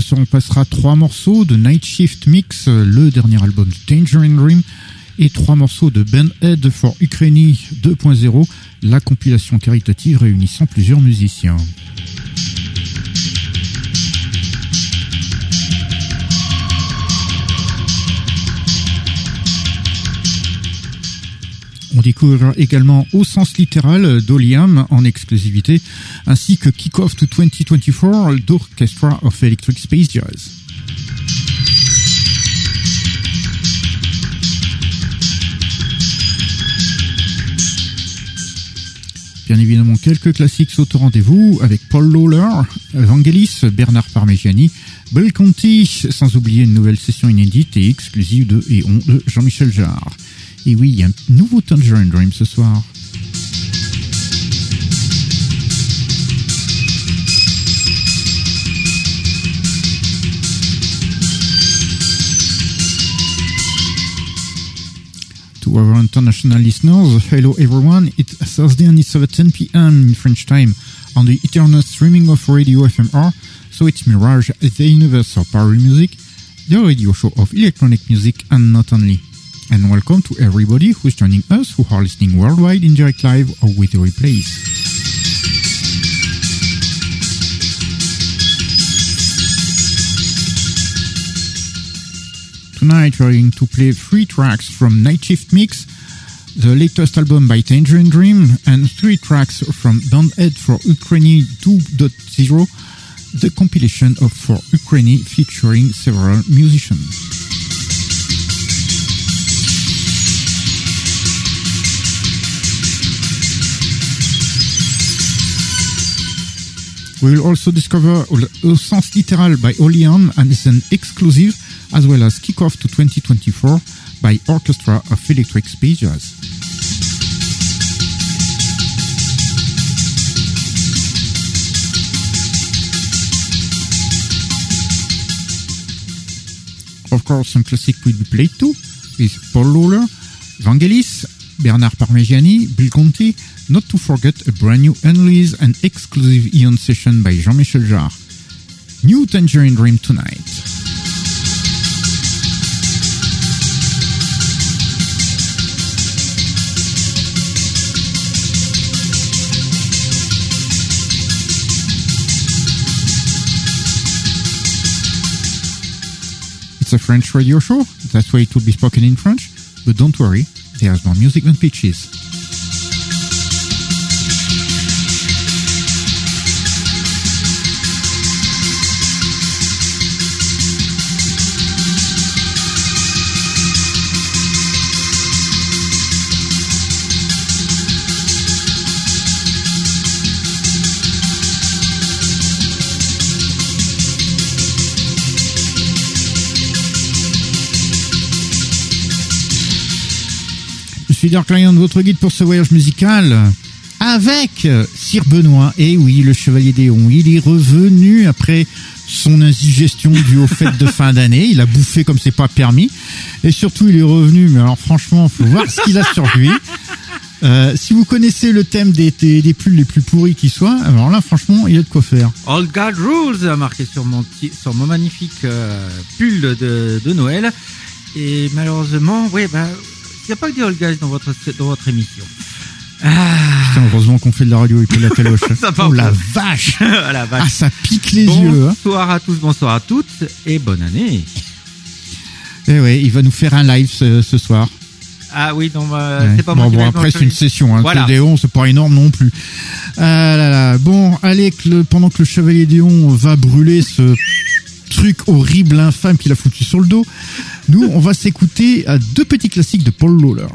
Ce soir on passera trois morceaux de Night Shift Mix, euh, le dernier album de Danger in Dream, et trois morceaux de Ben Head for Ukraine 2.0, la compilation caritative réunissant plusieurs musiciens. On découvrira également au sens littéral d'Oliam en exclusivité, ainsi que Kick-Off to 2024 d'Orchestra of Electric Space Jazz. Bien évidemment, quelques classiques sautent au rendez-vous avec Paul Lawler, Vangelis, Bernard Parmigiani, Bill Conti, sans oublier une nouvelle session inédite et exclusive de de Jean-Michel Jarre. Et oui, un nouveau Tangerine ce soir. To our international listeners, hello everyone. It's Thursday and it's 7 p.m. in French time on the eternal streaming of Radio FMR. So it's Mirage, the universal power music, the radio show of electronic music and not only and welcome to everybody who's joining us who are listening worldwide in direct live or with the replays. Tonight we're going to play three tracks from Night Shift Mix, the latest album by Tangerine Dream, and three tracks from Bandhead for Ukraine 2.0, the compilation of For Ukraine featuring several musicians. We will also discover Sens Literal by Olean and it's an exclusive, as well as Kickoff to 2024 by Orchestra of Electric Jazz. Of course, some classic will be played too, with Paul Lawler, Vangelis, Bernard Parmigiani, Bill Conti, not to forget a brand new unreleased and exclusive Eon session by Jean-Michel Jarre. New Tangerine Dream tonight. It's a French radio show, that's why it will be spoken in French, but don't worry, there's more music than pitches. Suis Dark Lion, votre guide pour ce voyage musical. avec euh, Sir Benoît. Et oui, le Chevalier Déon, il est revenu après son indigestion due au fête de fin d'année. Il a bouffé comme c'est pas permis. Et surtout, il est revenu, mais alors franchement, faut voir ce qu'il a sur lui. Euh, si vous connaissez le thème des, des, pulls les plus pourris qui soient, alors là, franchement, il y a de quoi faire. All God Rules marqué sur mon, sur mon magnifique euh, pull de, de Noël. Et malheureusement, oui, bah, n'y a pas que des All Guys dans votre, dans votre émission. Ah, Putain, heureusement qu'on fait de la radio et pas de la part oh la pas. vache à la vache. Ah, ça pique les yeux. Hein. Bonsoir à tous, bonsoir à toutes et bonne année. Eh ouais, il va nous faire un live ce, ce soir. Ah oui, non, bah, Ouais. c'est pas bon, moi qui bon, après, c'est une session. Hein. Voilà. Le Déon, c'est pas énorme non plus. Ah là là. Bon, allez, que le- pendant que le Chevalier Déon va brûler ce truc horrible, infâme qu'il a foutu sur le dos, nous, on va s'écouter à deux petits classiques de Paul Lawler.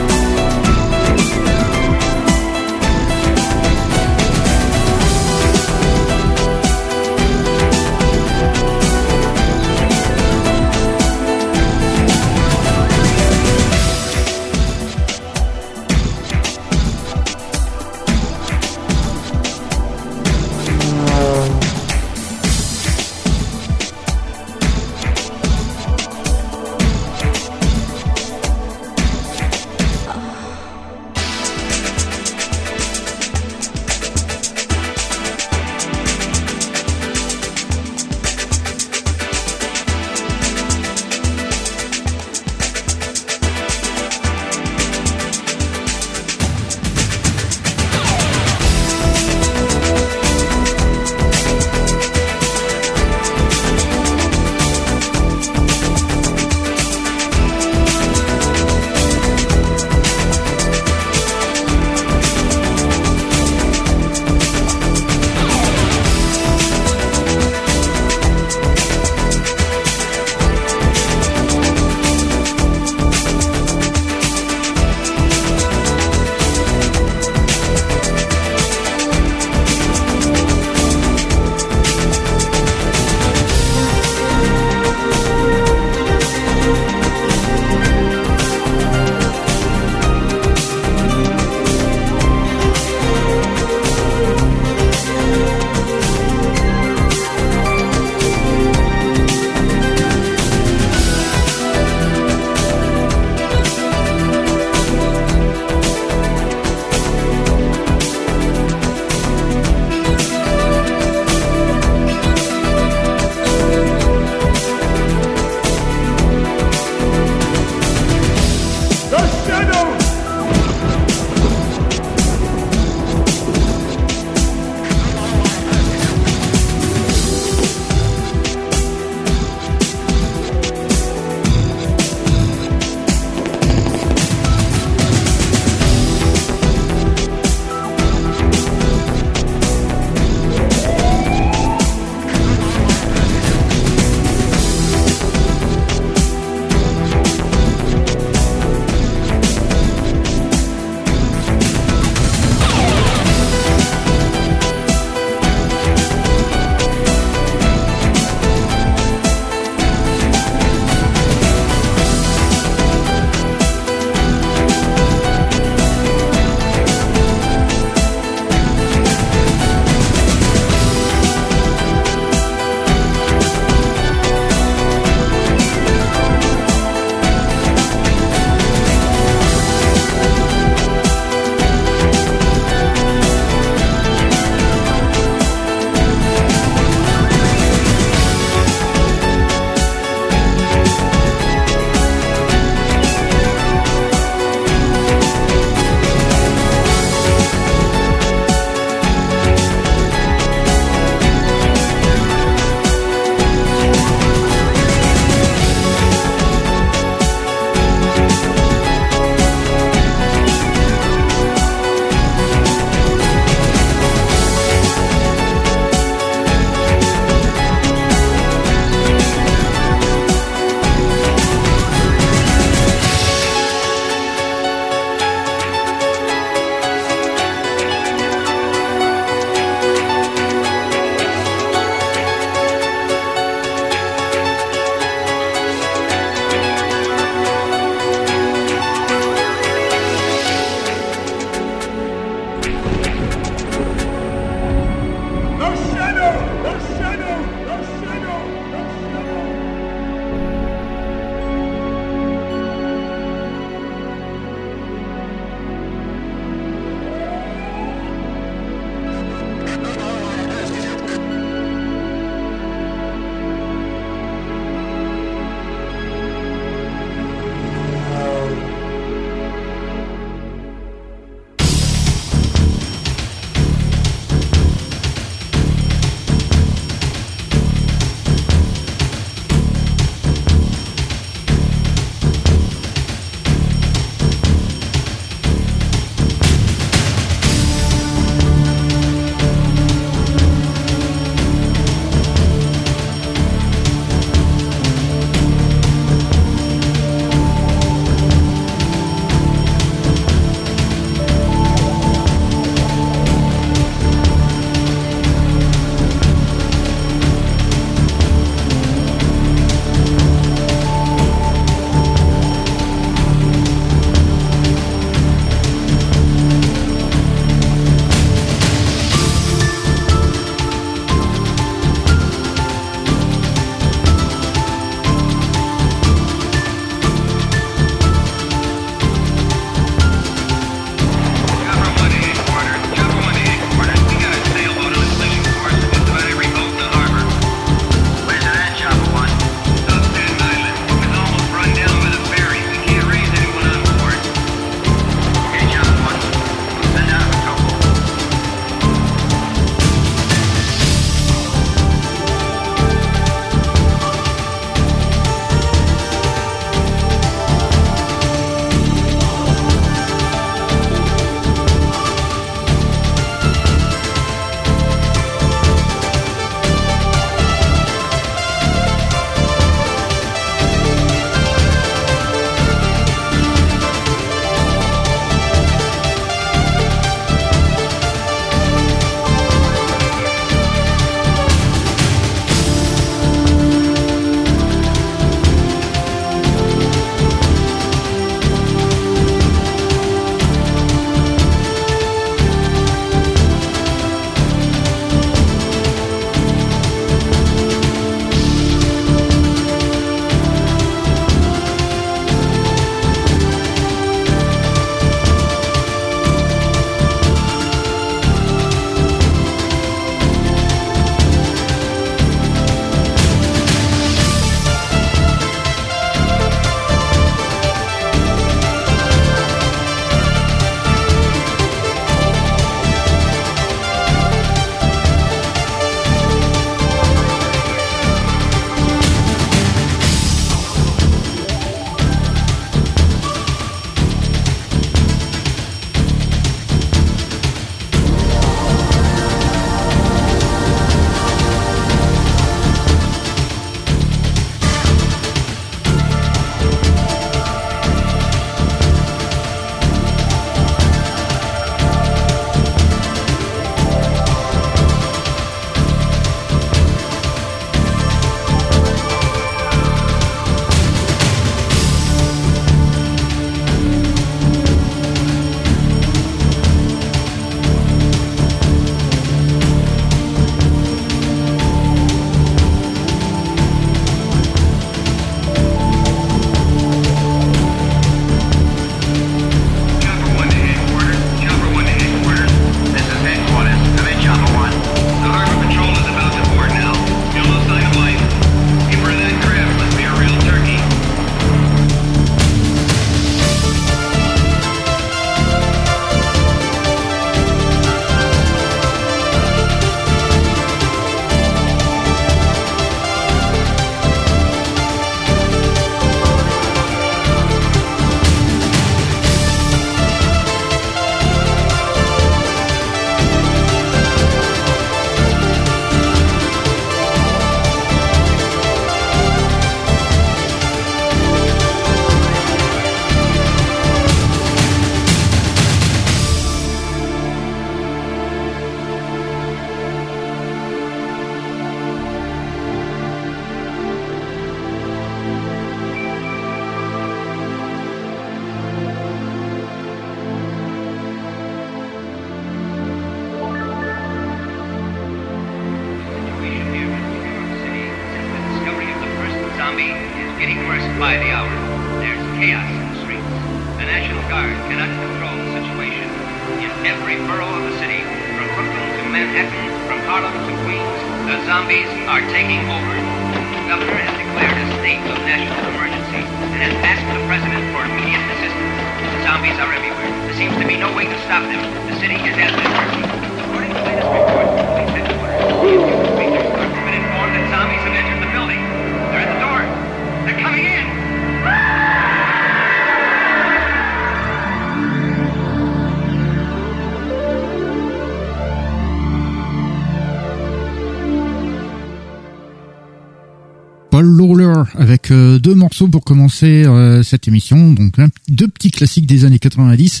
Pour commencer euh, cette émission. Donc deux petits classiques des années 90,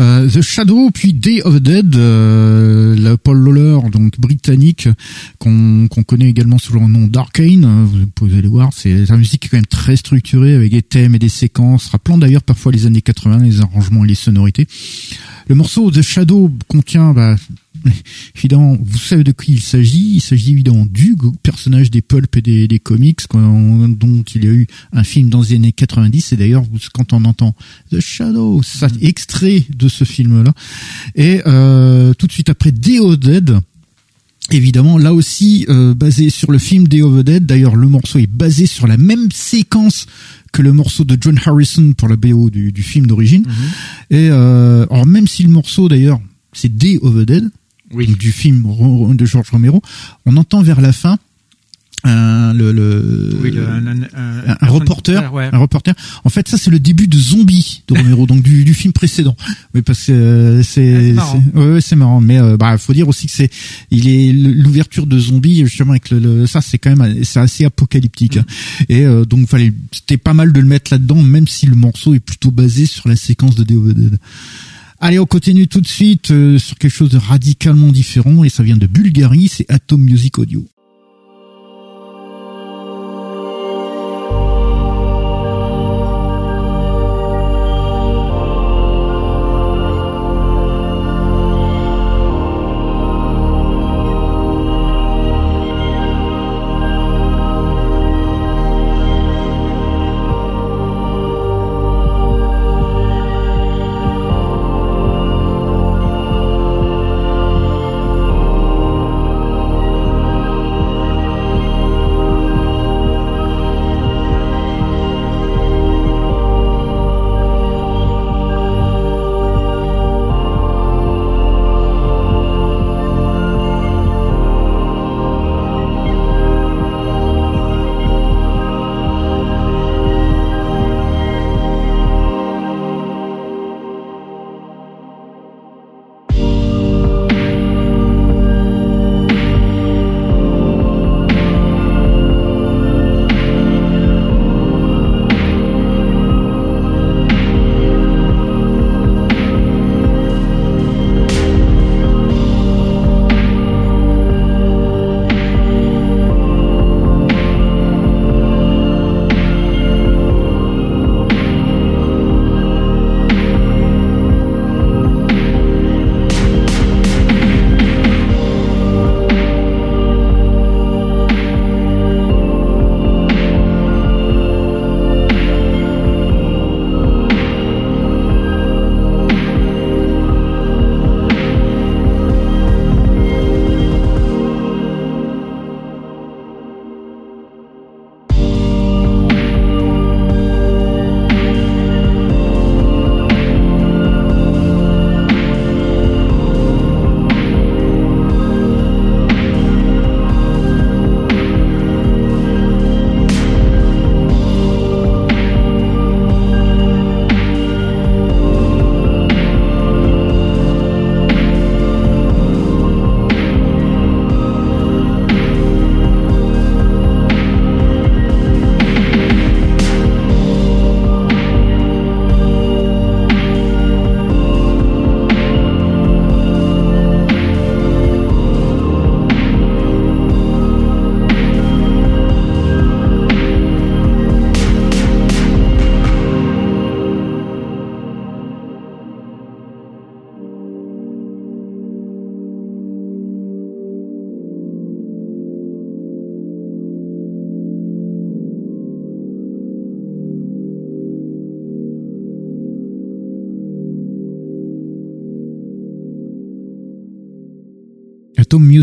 euh, The Shadow puis Day of the Dead, euh, la Paul Lawler donc britannique qu'on connaît également sous le nom d'Arcane. Vous pouvez aller voir, c'est la musique quand même très structurée avec des thèmes et des séquences, rappelant d'ailleurs parfois les années 80, les arrangements et les sonorités. Le morceau The Shadow contient bah, évidemment, vous savez de qui il s'agit. Il s'agit évidemment du personnage des pulp et des, des comics dont il y a eu un film dans les années 90. Et d'ailleurs, quand on entend The Shadow, ça extrait de ce film-là. Et euh, tout de suite après Day of the Dead, Évidemment, là aussi euh, basé sur le film Day of the Dead. D'ailleurs, le morceau est basé sur la même séquence que le morceau de John Harrison pour la BO du, du film d'origine. Et euh, alors même si le morceau d'ailleurs c'est Day of the Dead, donc du film de George Romero, on entend vers la fin un, le, le- Oui, le- un, reporter, ouais. un reporter. En fait, ça c'est le début de Zombie de Romero, donc du, du film précédent. Oui, parce que euh, Ah, c'est c'est marrant. ouais, c'est marrant, mais euh, bah faut dire aussi que c'est il est l'ouverture de Zombie justement avec le, le- ça c'est quand même c'est assez apocalyptique. Et euh, donc fallait c'était pas mal de le mettre là-dedans, même si le morceau est plutôt basé sur la séquence de the Dead. Allez, on continue tout de suite euh, sur quelque chose de radicalement différent et ça vient de Bulgarie, c'est Atom Music Audio.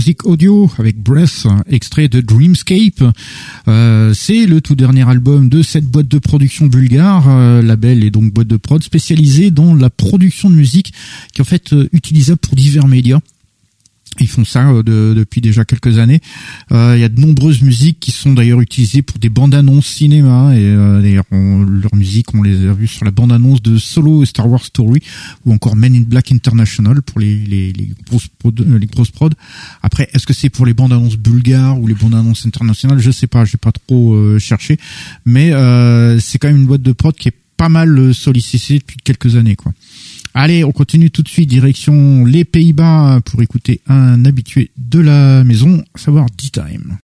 Music Audio avec Breath, extrait de Dreamscape. Euh, c'est le tout dernier album de cette boîte de production bulgare, euh, label et donc boîte de prod spécialisée dans la production de musique qui est en fait euh, utilisable pour divers médias. Ils font ça euh, de- depuis déjà quelques années. Euh, Il y a de nombreuses musiques qui sont d'ailleurs utilisées pour des bandes annonces cinéma et euh, d'ailleurs leurs musiques on les a vues sur la bande annonce de Solo et Star Wars Story ou encore Men in Black International pour les les, les grosses prod, euh, les grosses prod. Après est-ce que c'est pour les bandes annonces bulgares ou les bandes annonces internationales? Je sais pas, j'ai pas trop euh, cherché, mais c'est quand même une boîte de prod qui est pas mal sollicitée depuis quelques années quoi. Allez, on continue tout de suite direction les Pays-Bas pour écouter un habitué de la maison, à savoir D-Time.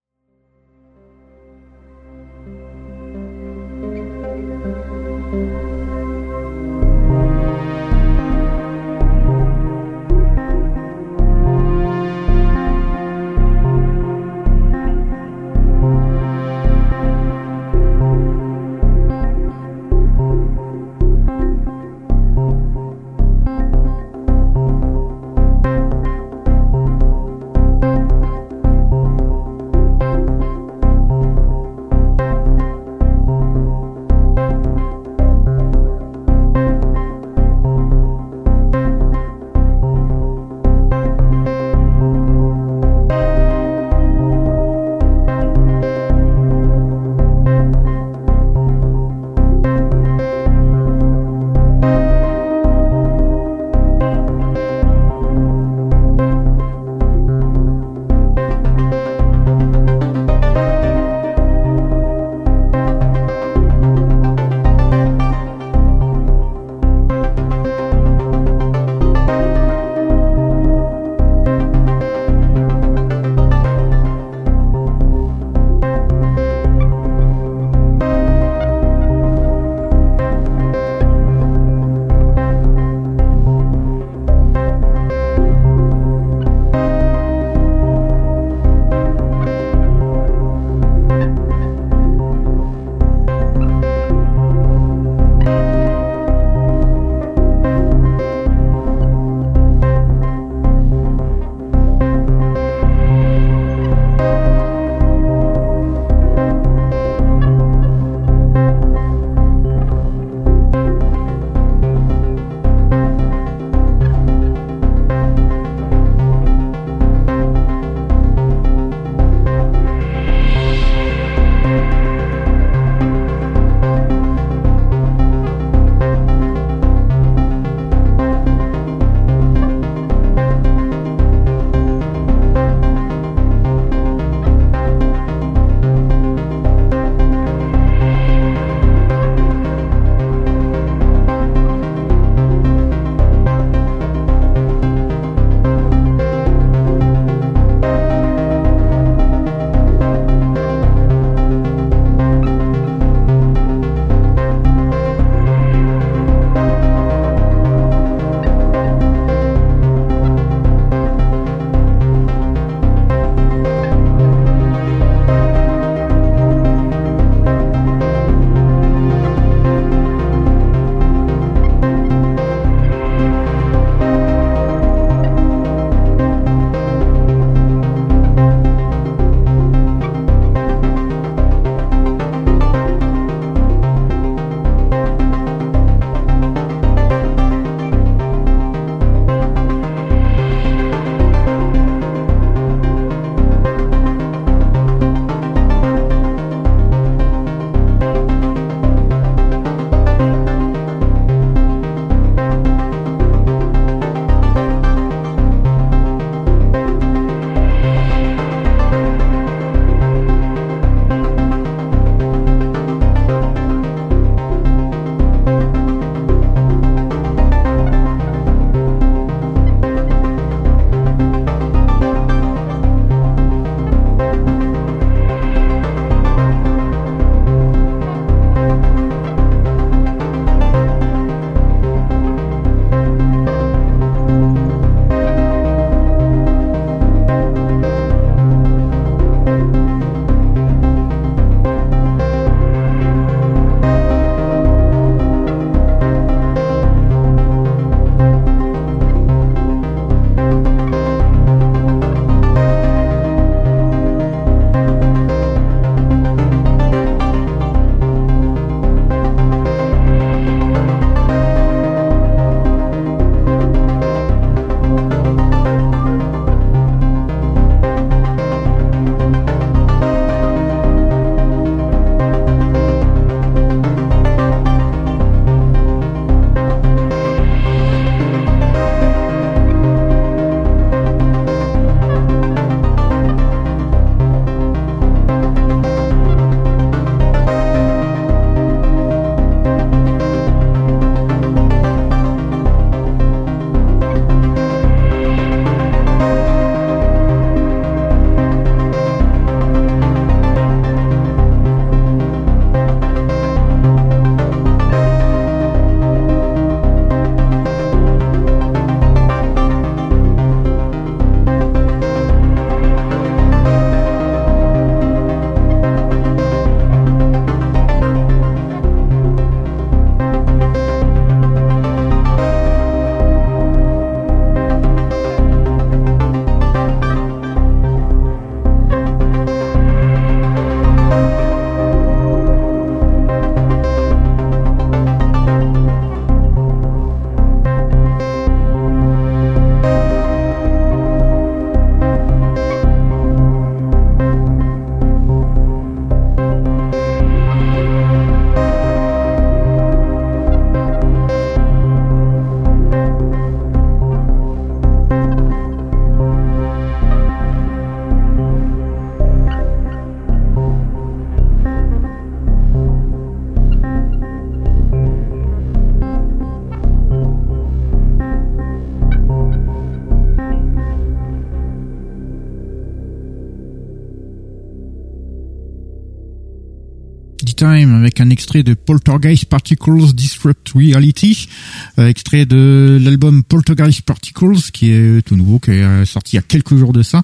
D-Time avec un extrait de Poltergeist Particles Disrupt Reality, euh, extrait de l'album Poltergeist Particles qui est tout nouveau, qui est euh, sorti il y a quelques jours de ça.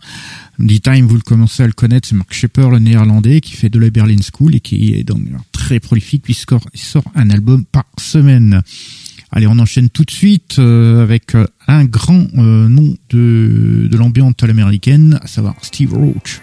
D-Time, vous le commencez à le connaître, c'est Mark Shepper, le néerlandais, qui fait de la Berlin School et qui est donc très prolifique puisqu'il sort un album par semaine. Allez, on enchaîne tout de suite euh, avec euh, un grand euh, nom de, de l'ambiance à l'américaine, à savoir Steve Roach.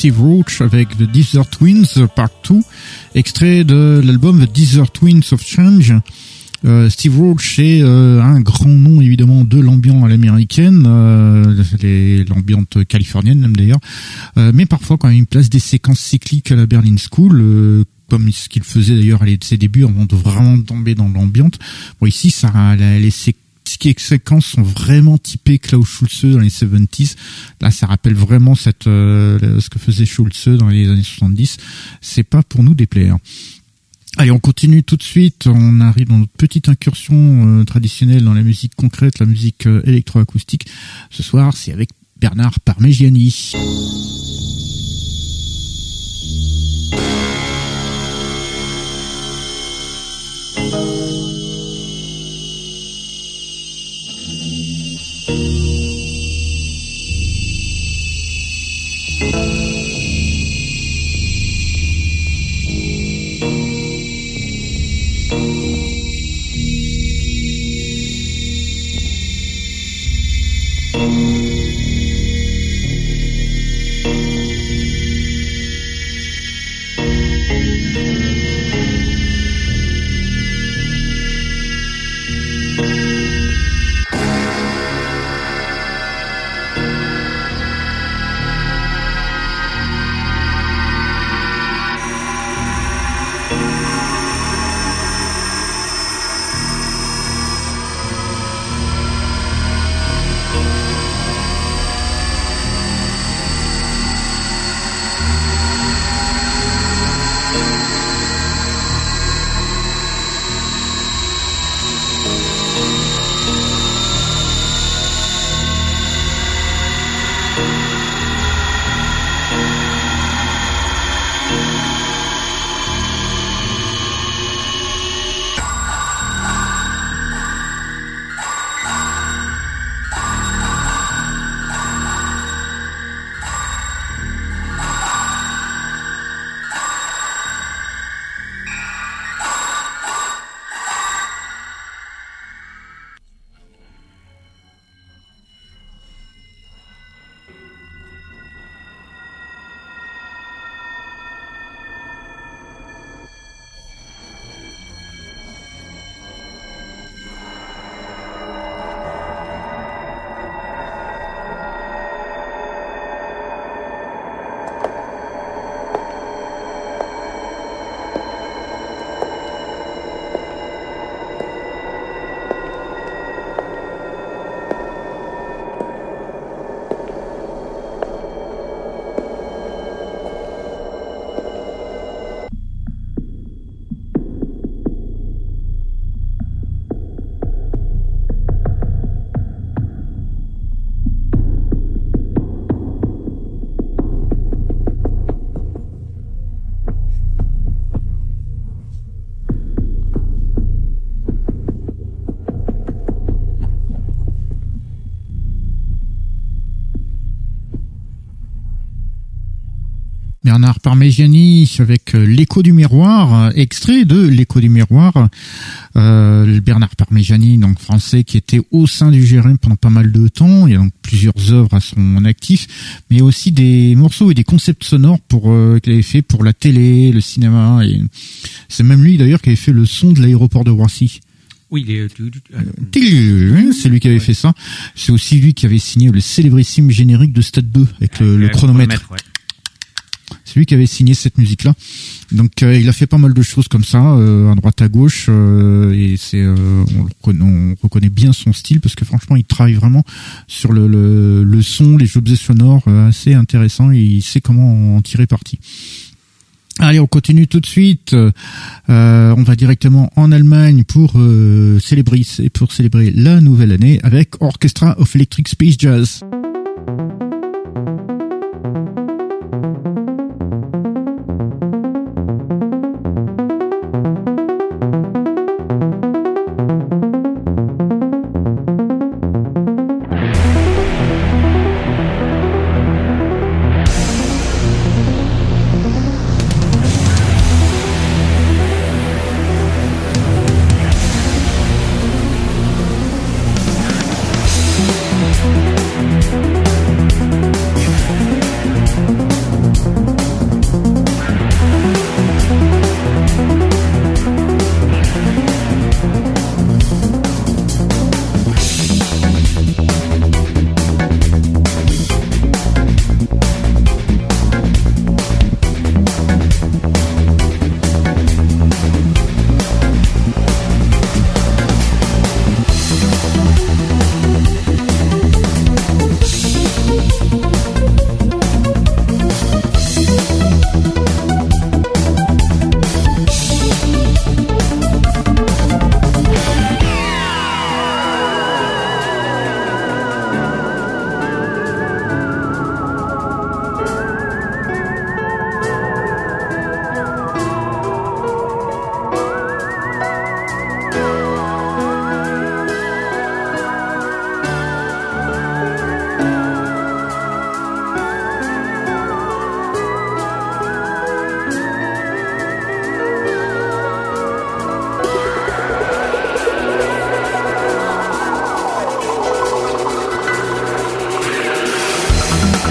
Steve Roach avec The Desert Twins Part 2, extrait de l'album The Desert Twins of Change. Euh, Steve Roach est euh, un grand nom évidemment de l'ambiance à l'américaine, euh, l'ambiance californienne même d'ailleurs, mais parfois quand une place des séquences cycliques à la Berlin School, comme ce qu'il faisait d'ailleurs à ses débuts avant de vraiment tomber dans l'ambiance. Bon ici ça les séquences sont vraiment typées Klaus Schulze dans les 70s. Là, ça rappelle vraiment cette ce que faisait Schulze dans les années 70. C'est pas pour nous déplaire. Allez, on continue tout de suite. On arrive dans notre petite incursion euh, traditionnelle dans la musique concrète, la musique euh, électroacoustique. Ce soir, c'est avec Bernard Parmigiani. Bernard Parmigiani avec euh, l'écho du miroir, euh, extrait de l'écho du miroir. Euh, Bernard Parmigiani, donc français, qui était au sein du GRM pendant pas mal de temps. Il y a donc plusieurs œuvres à son actif, mais aussi des morceaux et des concepts sonores pour qu'il avait fait pour la télé, le cinéma. Et c'est même lui d'ailleurs qui avait fait le son de l'aéroport de Roissy. Oui, c'est lui qui avait fait ça. C'est aussi lui qui avait signé le célébrissime générique de Stade 2 avec le, chronomètre. C'est lui qui avait signé cette musique-là. Donc euh, il a fait pas mal de choses comme ça, euh, à droite à gauche, euh, et c'est on, on, reconnaît bien son style parce que franchement il travaille vraiment sur le, son, les objets sonores assez intéressants et il sait comment en tirer parti. Allez, on continue tout de suite. Euh, on va directement en Allemagne pour célébrer pour célébrer la nouvelle année avec Orchestra of Electric Space Jazz.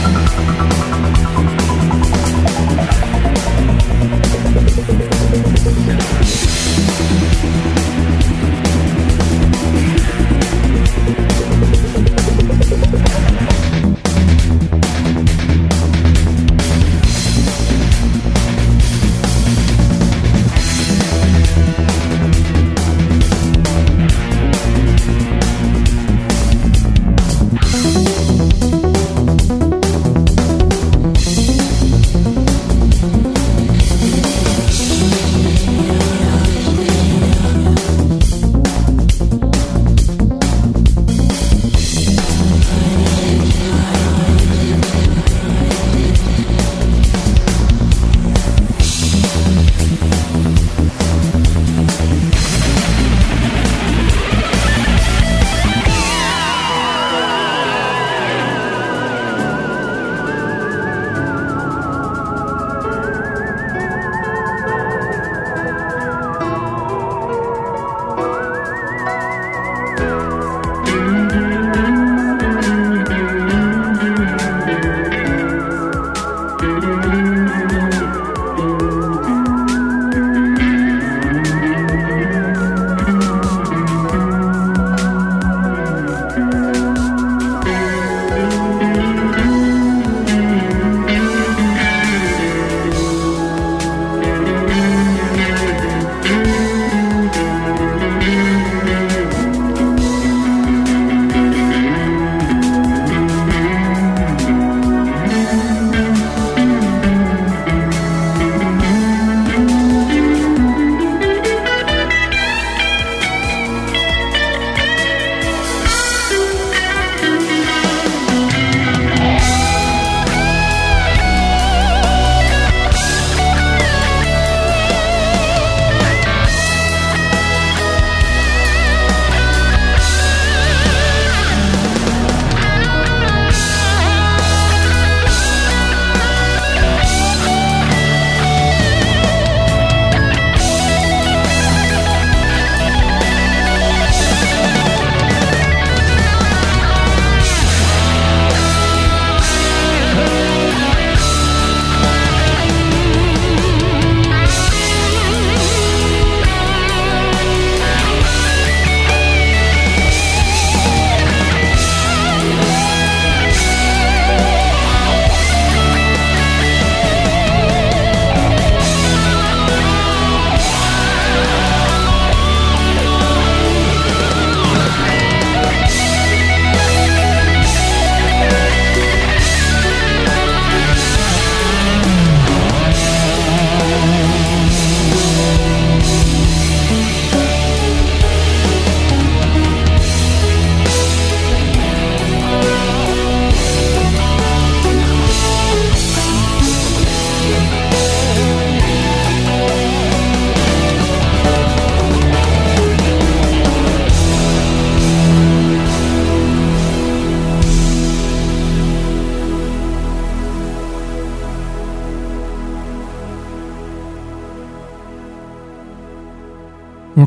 Thank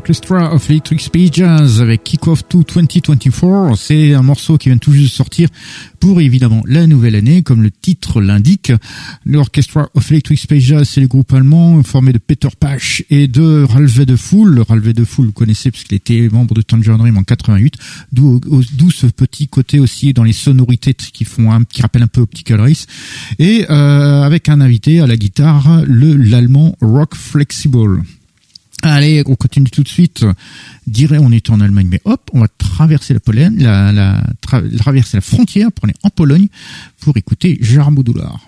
Orchestra of Electric Space Jazz avec Kick Off to 2024. C'est un morceau qui vient tout juste de sortir pour évidemment la nouvelle année, comme le titre l'indique. L'Orchestra of Electric Space Jazz, c'est le groupe allemand formé de Peter Pasch et de Ralph de Fool. Ralph de Fool, vous connaissez parce qu'il était membre de Tangerine Dream en 88, d'où ce petit côté aussi dans les sonorités qui font un, qui rappellent un peu Optical Race. Et euh, avec un invité à la guitare, le l'allemand Rock Flexible. Allez, on continue tout de suite. Dirait on est en Allemagne, mais hop, on va traverser la Pologne, la, la traverser la frontière pour aller en Pologne pour écouter Jarmo genre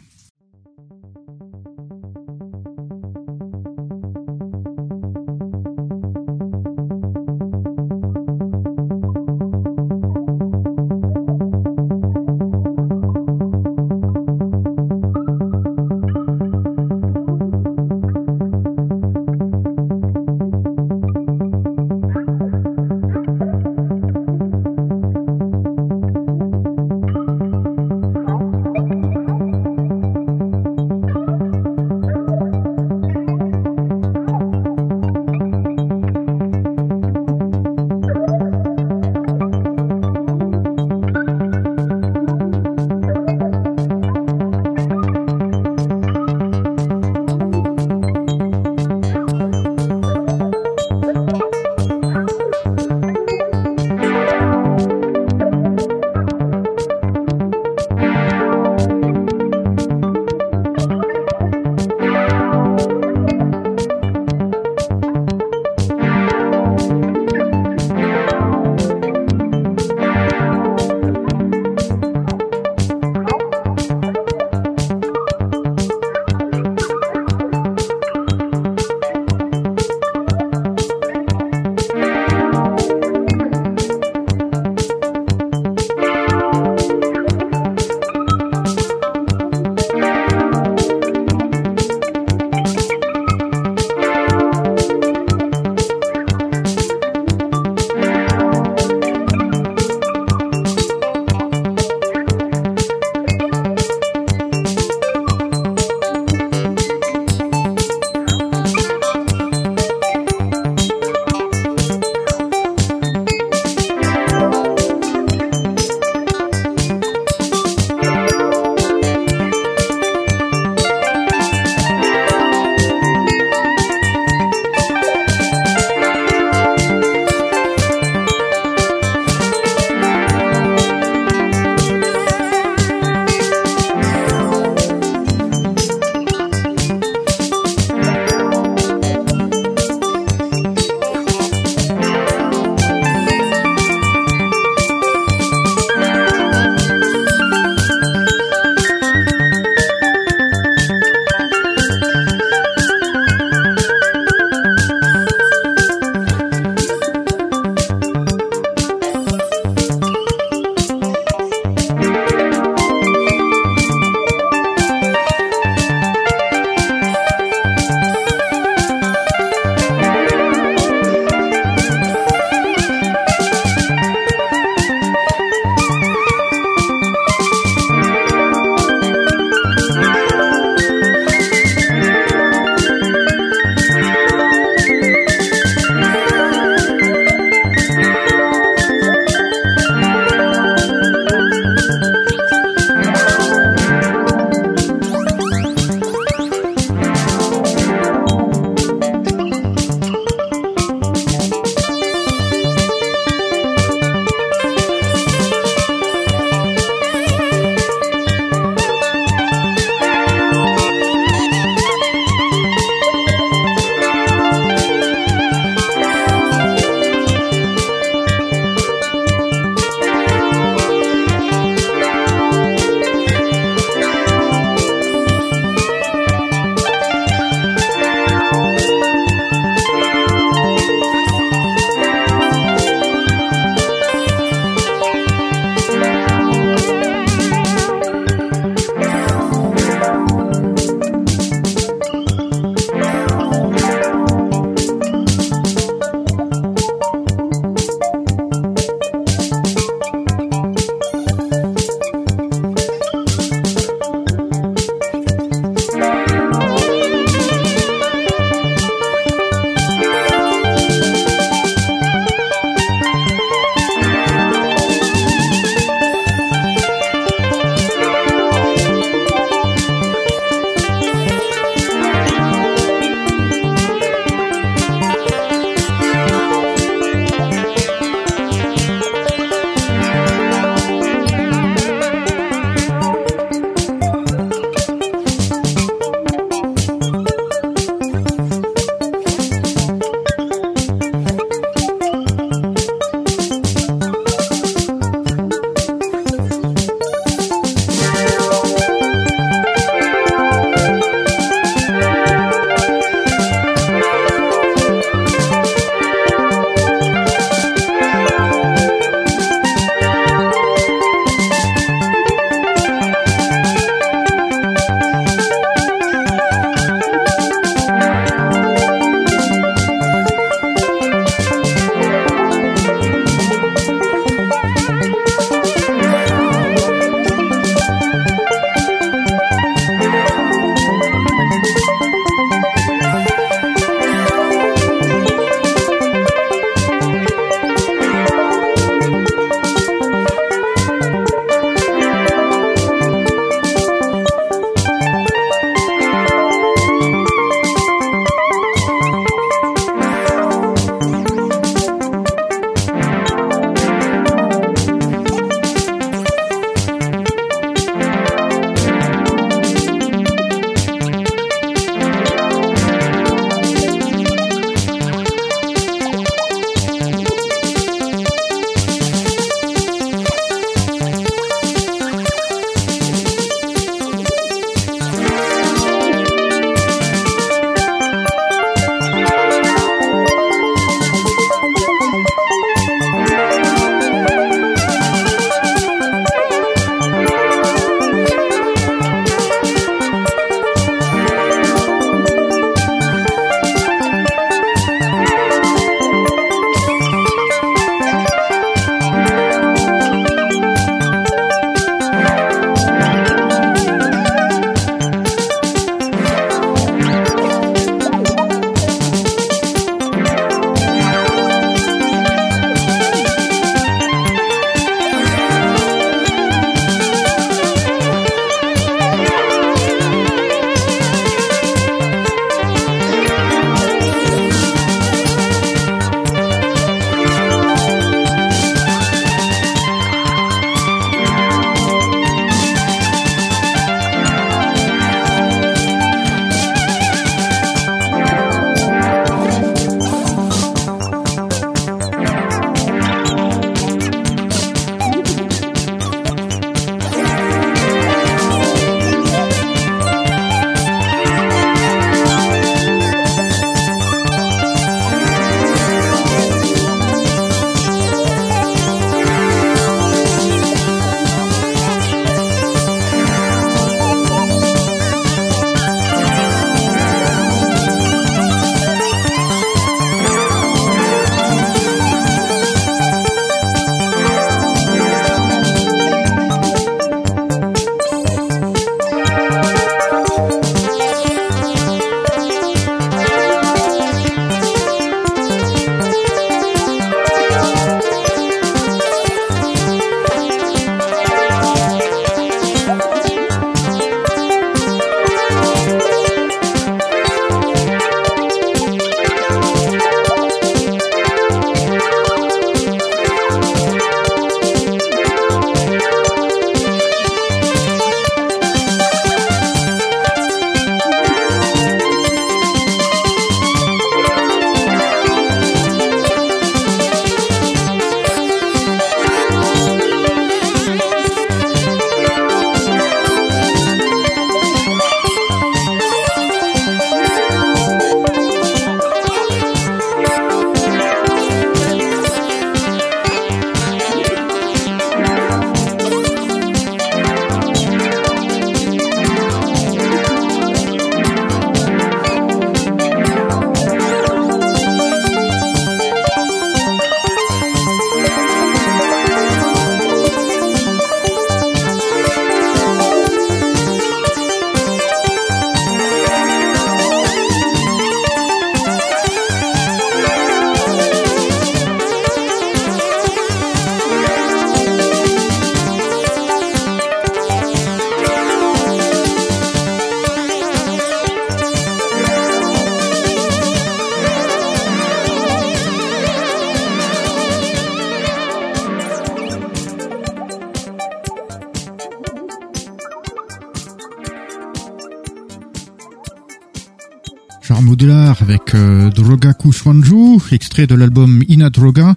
de l'album Ina Droga.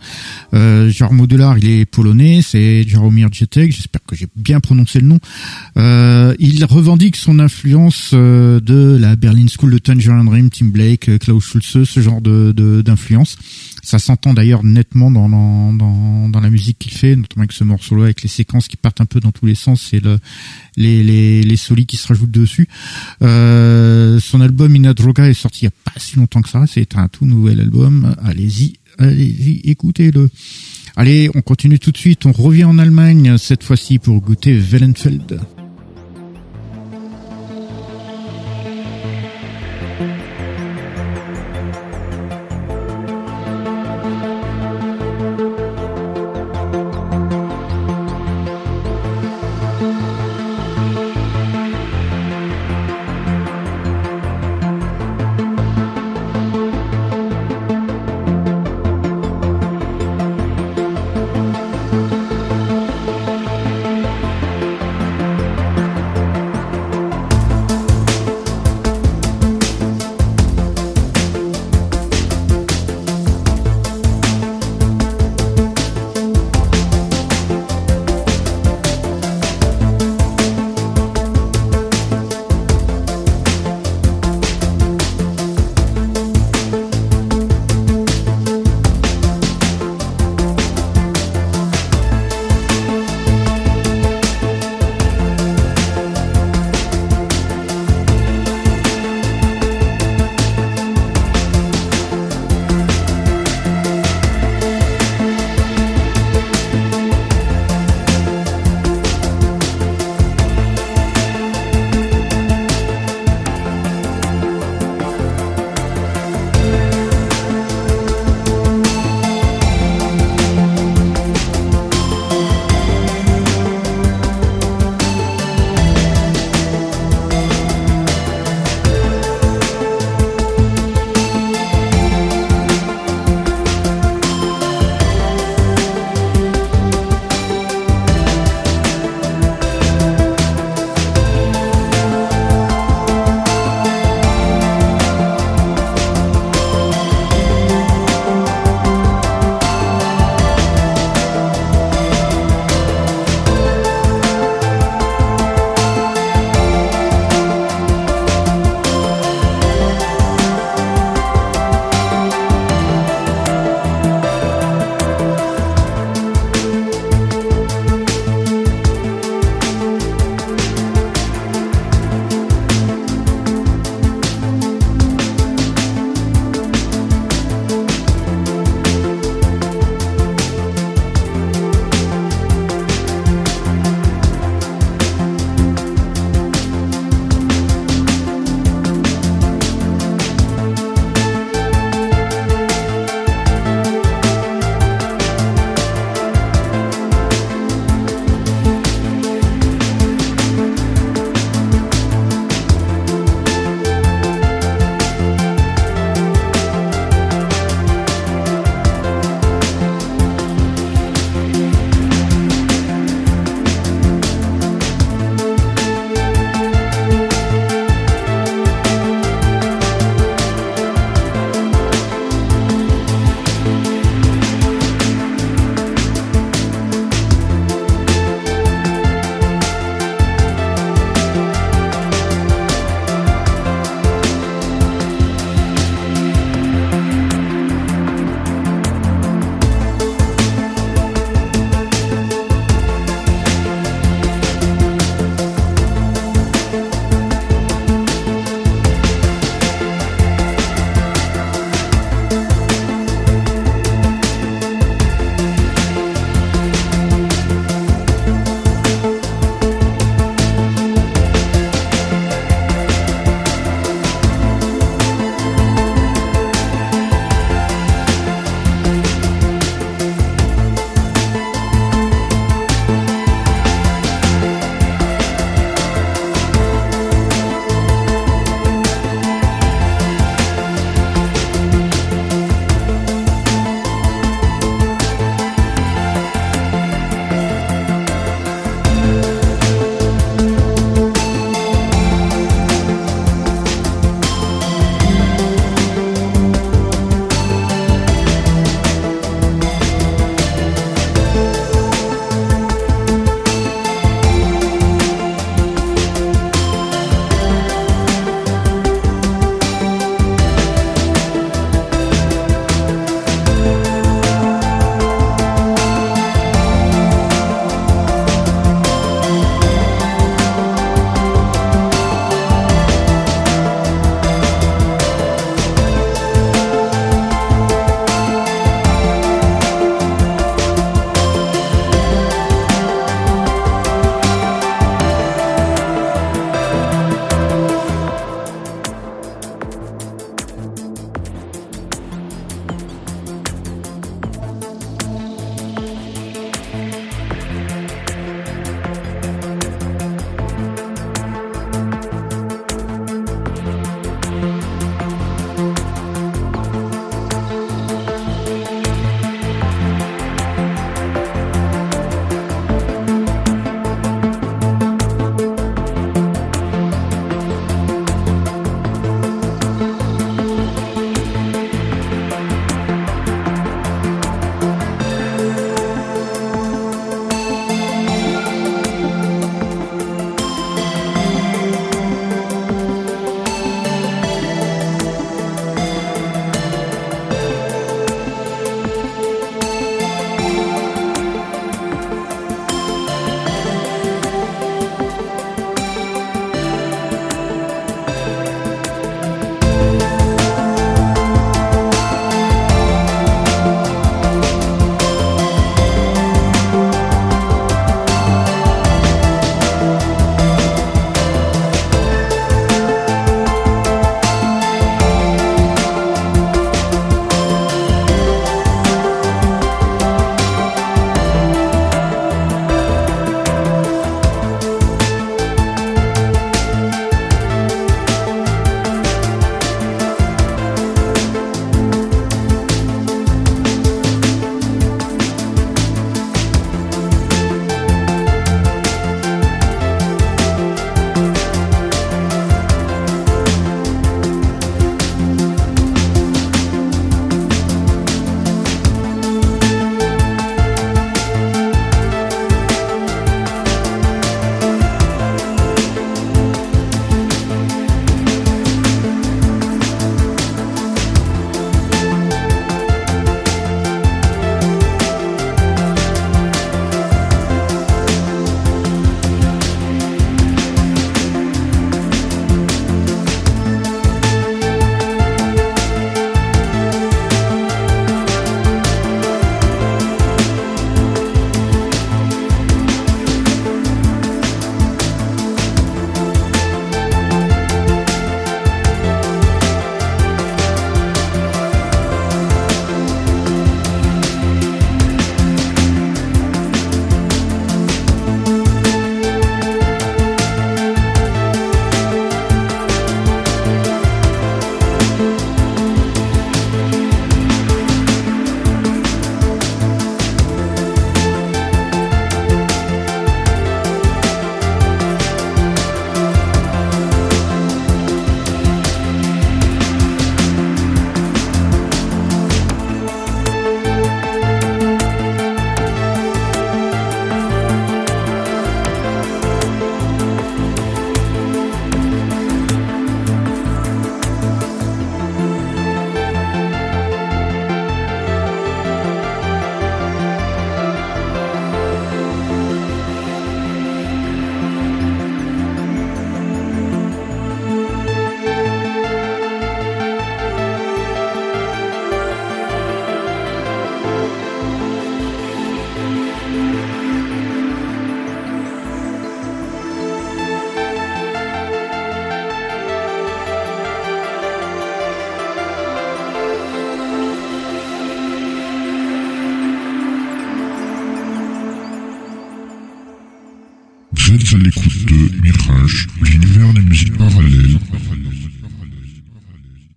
Euh, genre modular, il est polonais, c'est Jaromir Jacek, j'espère que j'ai bien prononcé le nom. Euh, il revendique son influence euh, de la Berlin School de Tangerine Dream, Tim Blake, euh, Klaus Schulze, ce genre de d'influence. Ça s'entend d'ailleurs nettement dans, dans, la musique qu'il fait, notamment avec ce morceau-là, avec les séquences qui partent un peu dans tous les sens et le, les, les, les solis qui se rajoutent dessus. Euh, son album Inadroga est sorti il n'y a pas si longtemps que ça. C'est un tout nouvel album. Allez-y, allez-y, écoutez-le. Allez, on continue tout de suite. On revient en Allemagne, cette fois-ci pour goûter Wellenfeld.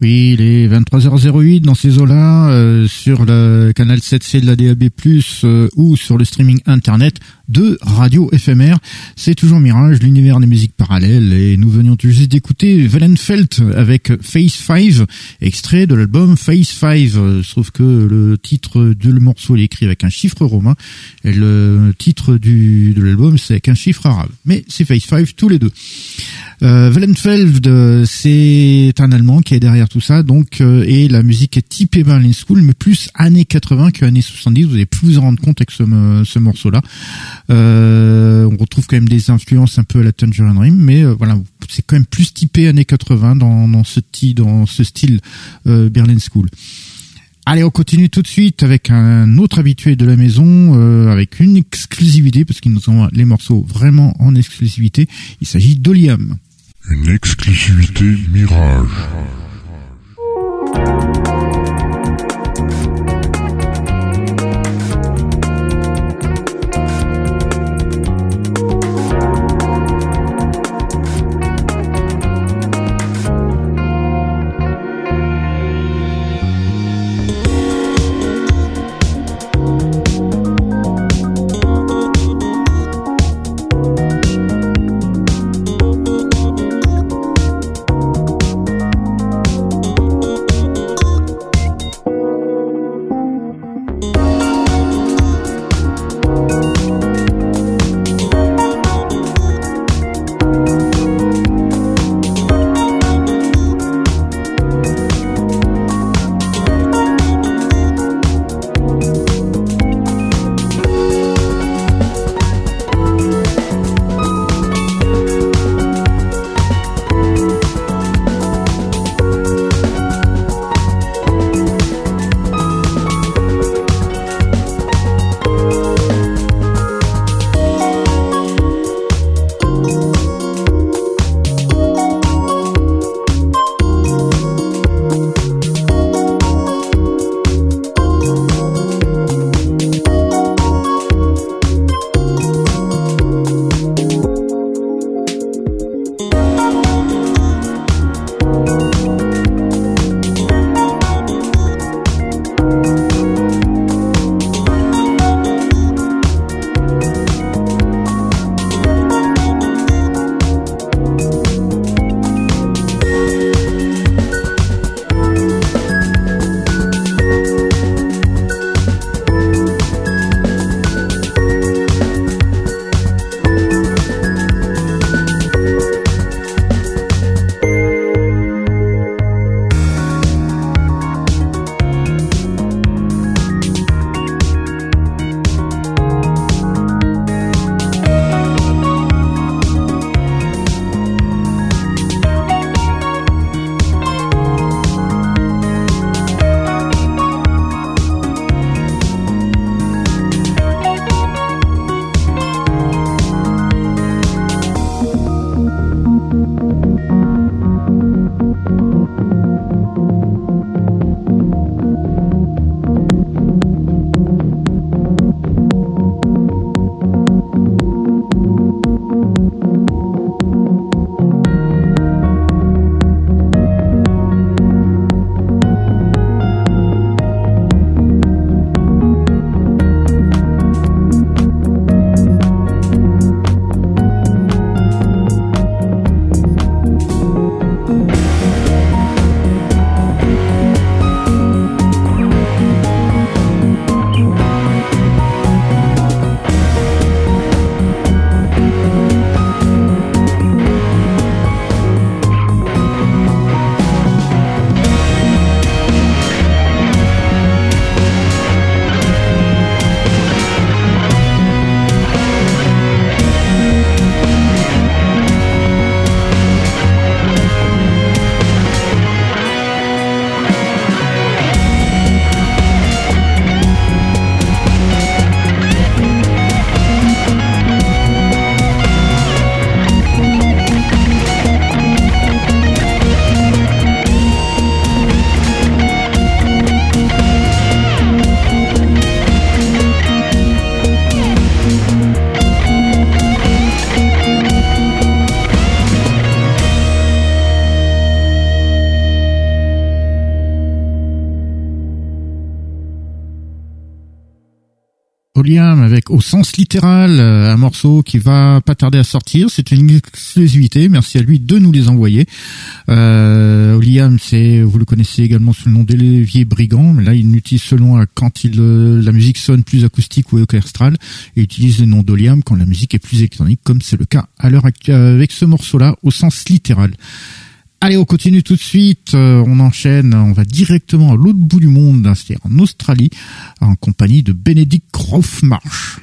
Oui, il est 23h08 dans ces eaux-là, euh, sur le canal 7C de la DAB+, euh, ou sur le streaming internet de Radio éphémère. C'est toujours Mirage, l'univers des musiques parallèles, et nous venions tout juste d'écouter Valenfelt avec Phase 5, extrait de l'album Phase 5, euh, sauf que le titre le morceau est écrit avec un chiffre romain, et le titre du, de l'album c'est avec un chiffre arabe. Mais c'est Phase 5 tous les deux. Euh, euh, c'est un Allemand qui est derrière tout ça, donc euh, et la musique est typée Berlin School, mais plus années 80 que années 70. Vous allez plus vous rendre compte avec ce, ce morceau-là. Euh, on retrouve quand même des influences un peu à la Tangerine Dream, mais euh, voilà, c'est quand même plus typé années 80 dans, dans ce dans ce style Berlin School. Allez, on continue tout de suite avec un autre habitué de la maison, avec une exclusivité, parce qu'ils nous ont les morceaux vraiment en exclusivité. Il s'agit d'Oliam. Une exclusivité Mirage. Au sens littéral, euh, un morceau qui va pas tarder à sortir. C'est une exclusivité. Merci à lui de nous les envoyer. Euh, Oliam, c'est, vous le connaissez également sous le nom d'Élevier Brigand. Mais là, il utilise selon quand il, euh, la musique sonne plus acoustique ou orchestrale et utilise le nom d'Oliam quand la musique est plus électronique, comme c'est le cas à l'heure actuelle avec ce morceau-là au sens littéral. Allez, on continue tout de suite. Euh, on enchaîne. On va directement à l'autre bout du monde, c'est-à-dire en Australie, en compagnie de Benedict Groffmarsh.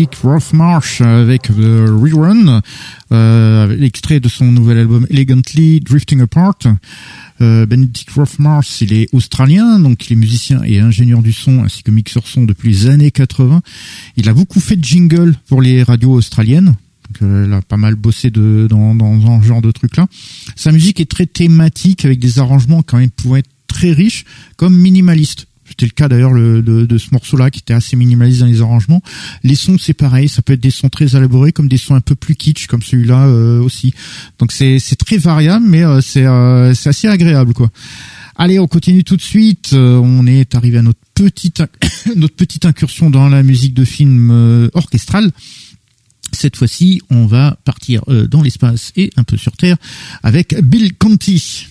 Benedict Rothmarsh avec The Rerun, euh, l'extrait de son nouvel album Elegantly Drifting Apart. Euh, Benedict Rothmarsh, il est australien, donc il est musicien et ingénieur du son ainsi que mixeur son depuis les années 80. Il a beaucoup fait de jingle pour les radios australiennes. Donc, euh, il a pas mal bossé dans, dans ce genre de trucs là. Sa musique est très thématique avec des arrangements quand même pouvant être très riches comme minimaliste. C'était le cas d'ailleurs de, de, morceau-là qui était assez minimaliste dans les arrangements. Les sons c'est pareil, ça peut être des sons très élaborés comme des sons un peu plus kitsch comme celui-là euh, aussi. Donc c'est très variable mais euh, c'est euh, c'est assez agréable quoi. Allez, on continue tout de suite. Euh, on est arrivé à notre petite notre petite incursion dans la musique de film orchestrale. Cette fois-ci, on va partir dans l'espace et un peu sur Terre avec Bill Conti.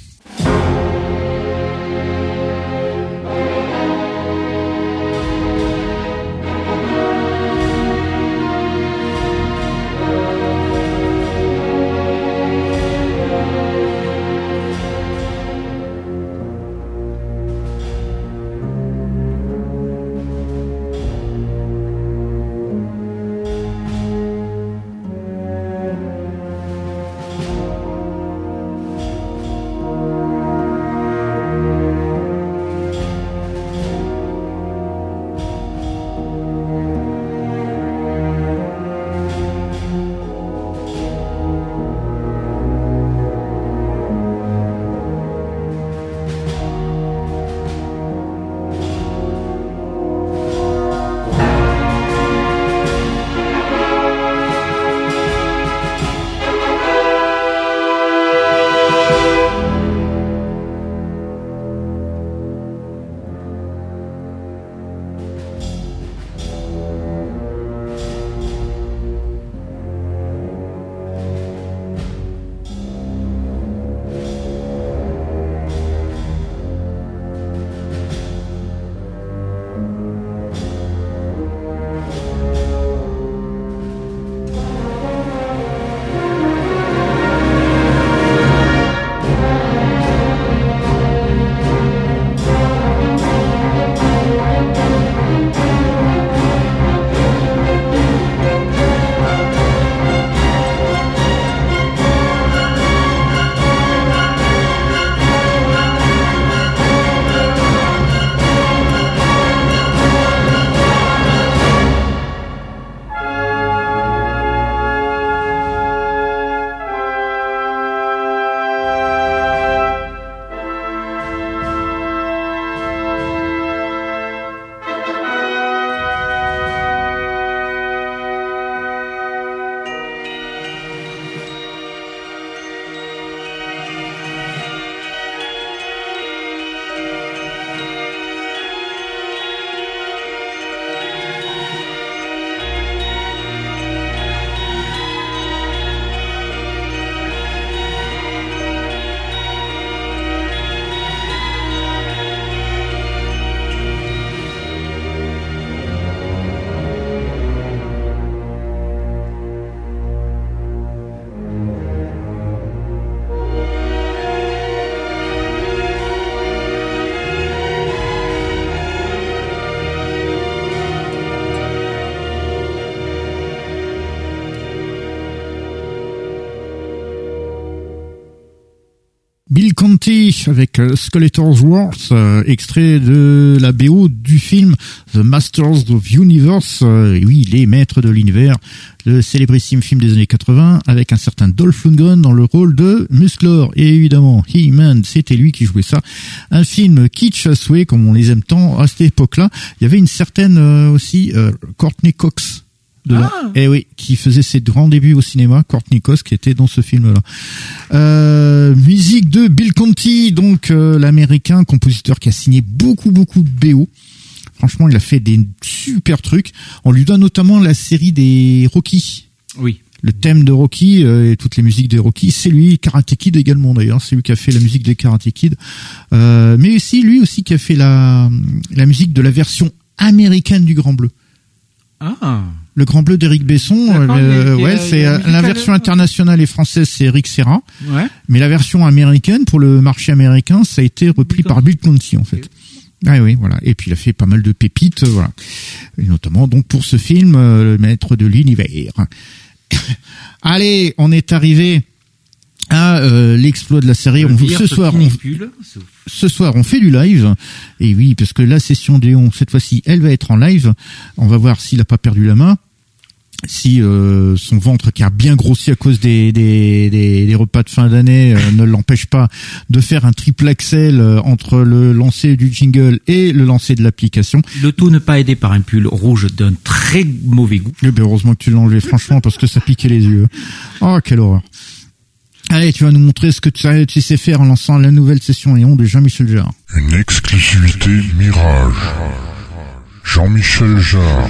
Avec euh, Skeletor's Wars, euh, extrait de la BO du film The Masters of Universe. Euh, oui, les maîtres de l'univers, le célébrissime film des années 80 avec un certain Dolph Lundgren dans le rôle de Musclor. Et évidemment, He-Man, c'était lui qui jouait ça. Un film kitsch à comme on les aime tant à cette époque-là. Il y avait une certaine aussi Courtney Cox dedans. Ah. Eh oui, qui faisait ses grands débuts au cinéma, Courtney Cox, qui était dans ce film-là. Euh, musique de Bill Conti, donc euh, l'américain compositeur qui a signé beaucoup beaucoup de BO. Franchement, il a fait des super trucs. On lui doit notamment la série des Rocky. Oui. Le thème de Rocky euh, et toutes les musiques des Rocky, c'est lui, Karate Kid également d'ailleurs, c'est lui qui a fait la musique des Karate Kid. Euh, mais aussi lui aussi qui a fait la la musique de la version américaine du Grand Bleu. Ah. Le Grand Bleu d'Éric Besson, euh, ouais, euh, c'est la euh, la version internationale et française, c'est Eric Serra, Ouais. mais la version américaine pour le marché américain, ça a été repris par Bill Conti en fait. Ah oui, voilà. Et puis il a fait pas mal de pépites, voilà. Et notamment donc pour ce film, euh, le maître de l'univers. Allez, on est arrivé à euh, l'exploit de la série. On, ce soir, on, ce soir, on fait du live. Et oui, parce que la session Léon, cette fois-ci, elle va être en live. On va voir s'il a pas perdu la main. Si euh, son ventre qui a bien grossi à cause des, des, des, des repas de fin d'année euh, ne l'empêche pas de faire un triple axel euh, entre le lancer du jingle et le lancer de l'application. Le tout ne pas aidé par un pull rouge d'un très mauvais goût. Eh ben, heureusement que tu l'as enlevé, franchement, parce que ça piquait les yeux. Oh, quelle horreur. Allez, tu vas nous montrer ce que tu, tu sais faire en lançant la nouvelle session Léon de Jean-Michel Jarre. Une exclusivité Mirage. Jean-Michel Jarre.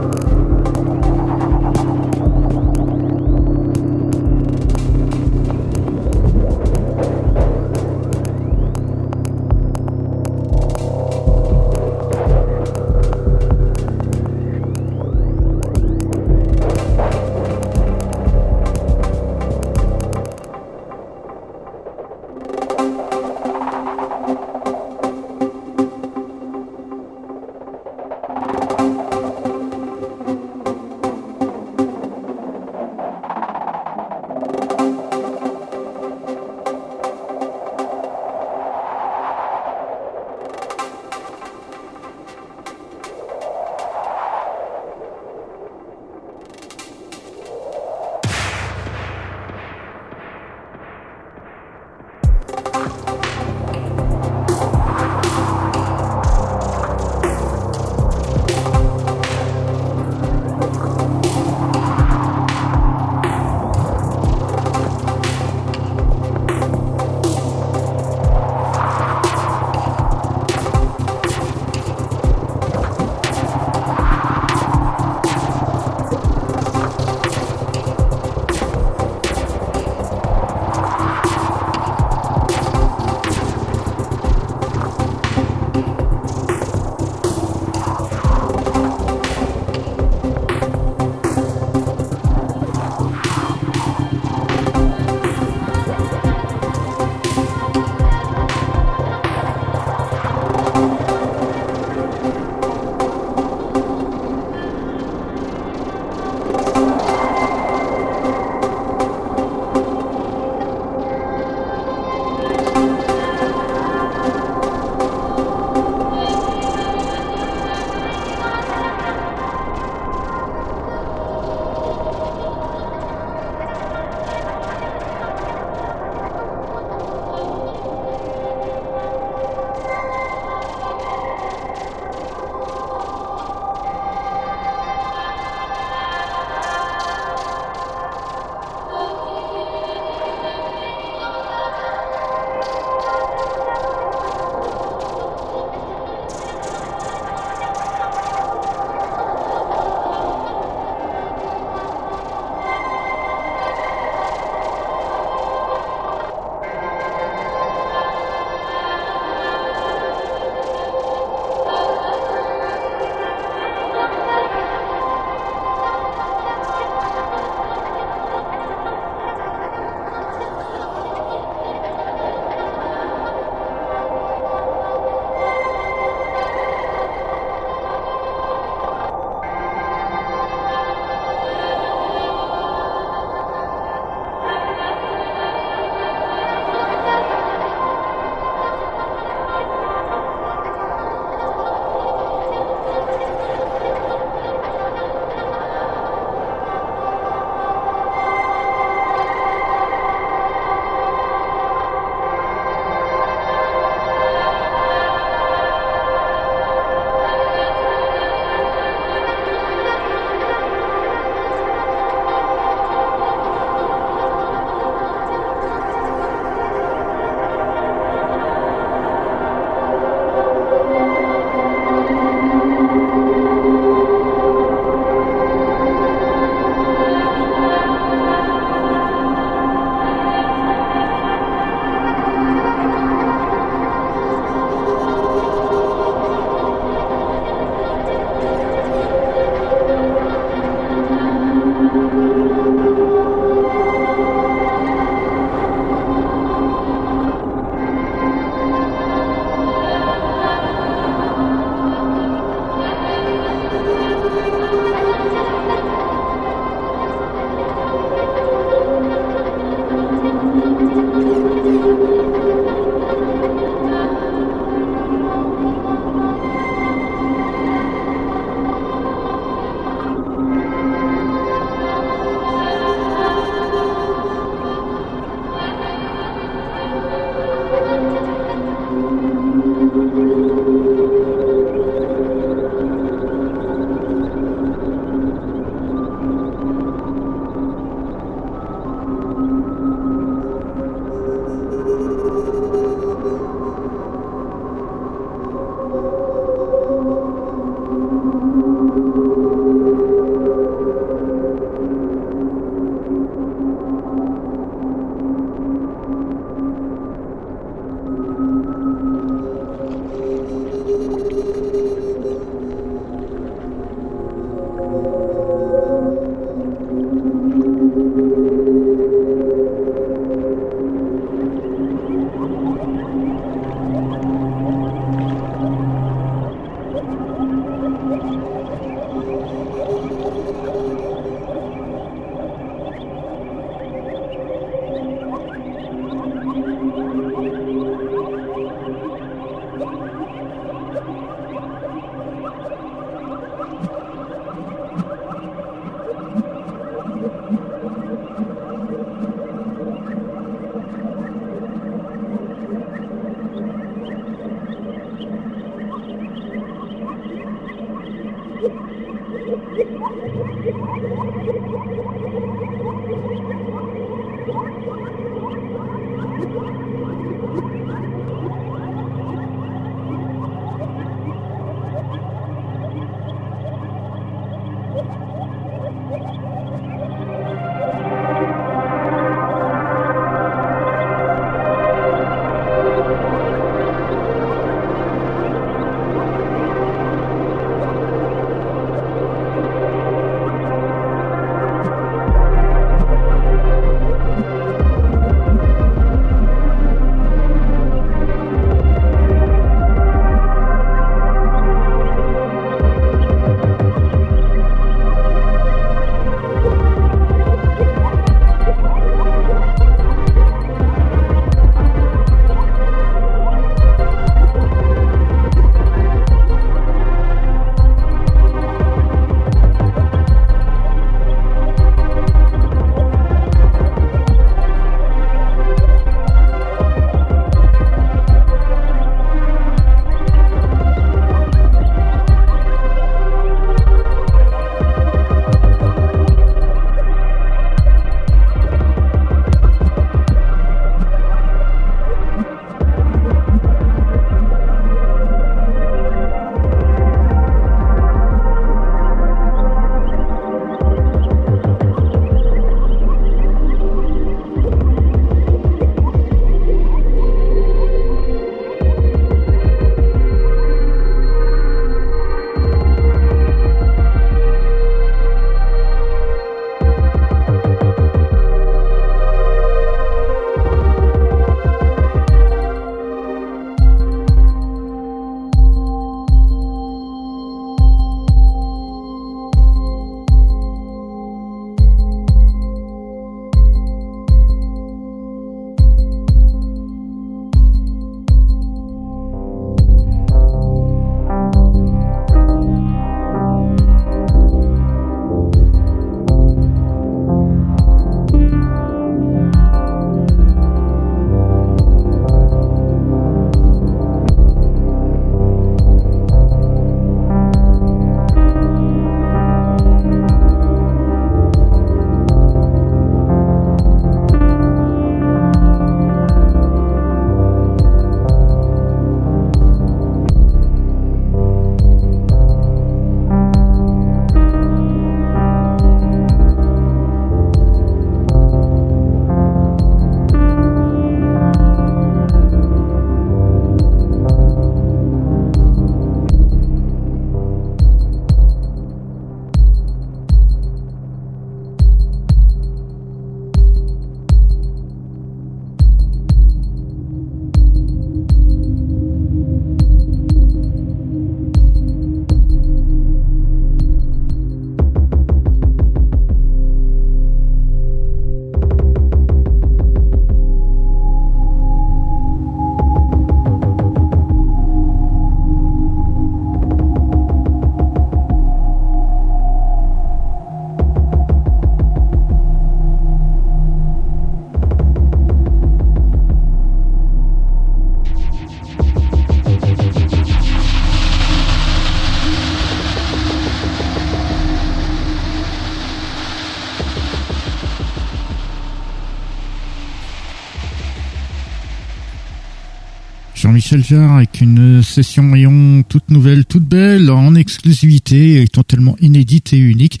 Jean-Michel Jarre avec une session rayon toute nouvelle, toute belle, en exclusivité, et totalement inédite et unique,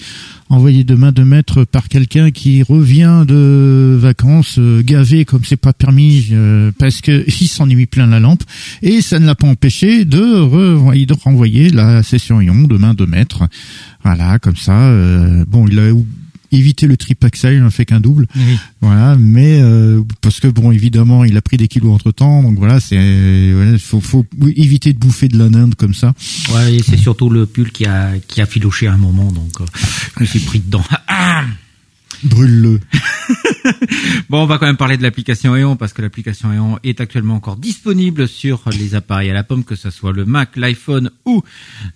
envoyée de main de maître par quelqu'un qui revient de vacances euh, gavé comme c'est pas permis euh, parce que il s'en est mis plein la lampe et ça ne l'a pas empêché de, re- de renvoyer la session rayon de main de maître. Voilà, comme ça. euh, bon, il a évité le tripaxel, il n'en fait qu'un double. Oui. Voilà, mais euh, parce que bon, évidemment, il a pris des kilos entre temps, donc voilà, c'est voilà, faut, faut éviter de bouffer de la Inde comme ça. Ouais, et c'est surtout le pull qui a, qui a filoché à un moment, donc euh, je me suis pris dedans. Ah Brûle-le. Bon, on va quand même parler de l'application Eon parce que l'application Eon est actuellement encore disponible sur les appareils à la pomme, que ce soit le Mac, l'iPhone ou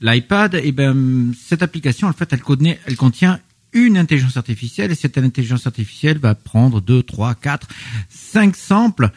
l'iPad. Et ben, cette application, en fait, elle contient une intelligence artificielle et cette intelligence artificielle va prendre 2, 3, 4, 5 samples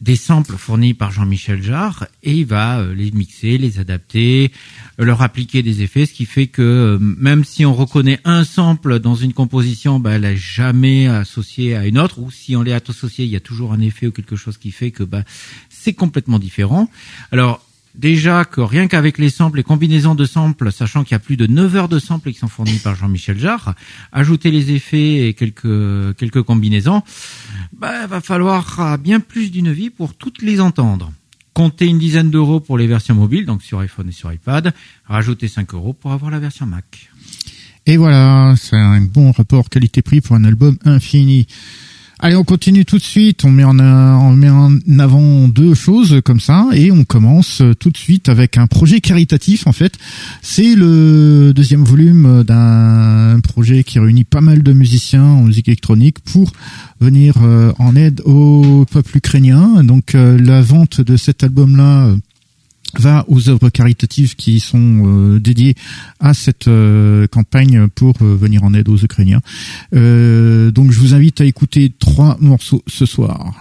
des samples fournis par Jean-Michel Jarre et il va euh, les mixer, les adapter, euh, leur appliquer des effets, ce qui fait que euh, même si on reconnaît un sample dans une composition, bah, elle n'est jamais associée à une autre, ou si on l'est associé, il y a toujours un effet ou quelque chose qui fait que bah, c'est complètement différent. Alors déjà que rien qu'avec les samples, les combinaisons de samples, sachant qu'il y a plus de 9 heures de samples qui sont fournis par Jean-Michel Jarre, ajouter les effets et quelques combinaisons, bah, va falloir bien plus d'une vie pour toutes les entendre. Comptez une dizaine d'euros pour les versions mobiles, donc sur iPhone et sur iPad. Rajoutez 5 euros pour avoir la version Mac. Et voilà, c'est un bon rapport qualité-prix pour un album infini. Allez, on continue tout de suite. On met en, on met en avant deux choses comme ça et on commence tout de suite avec un projet caritatif. En fait, c'est le deuxième volume d'un projet qui réunit pas mal de musiciens en musique électronique pour venir euh, en aide au peuple ukrainien. Donc, euh, la vente de cet album-là. Va aux œuvres caritatives qui sont euh, dédiées à cette euh, campagne pour euh, venir en aide aux Ukrainiens. Donc je vous invite à écouter trois morceaux ce soir.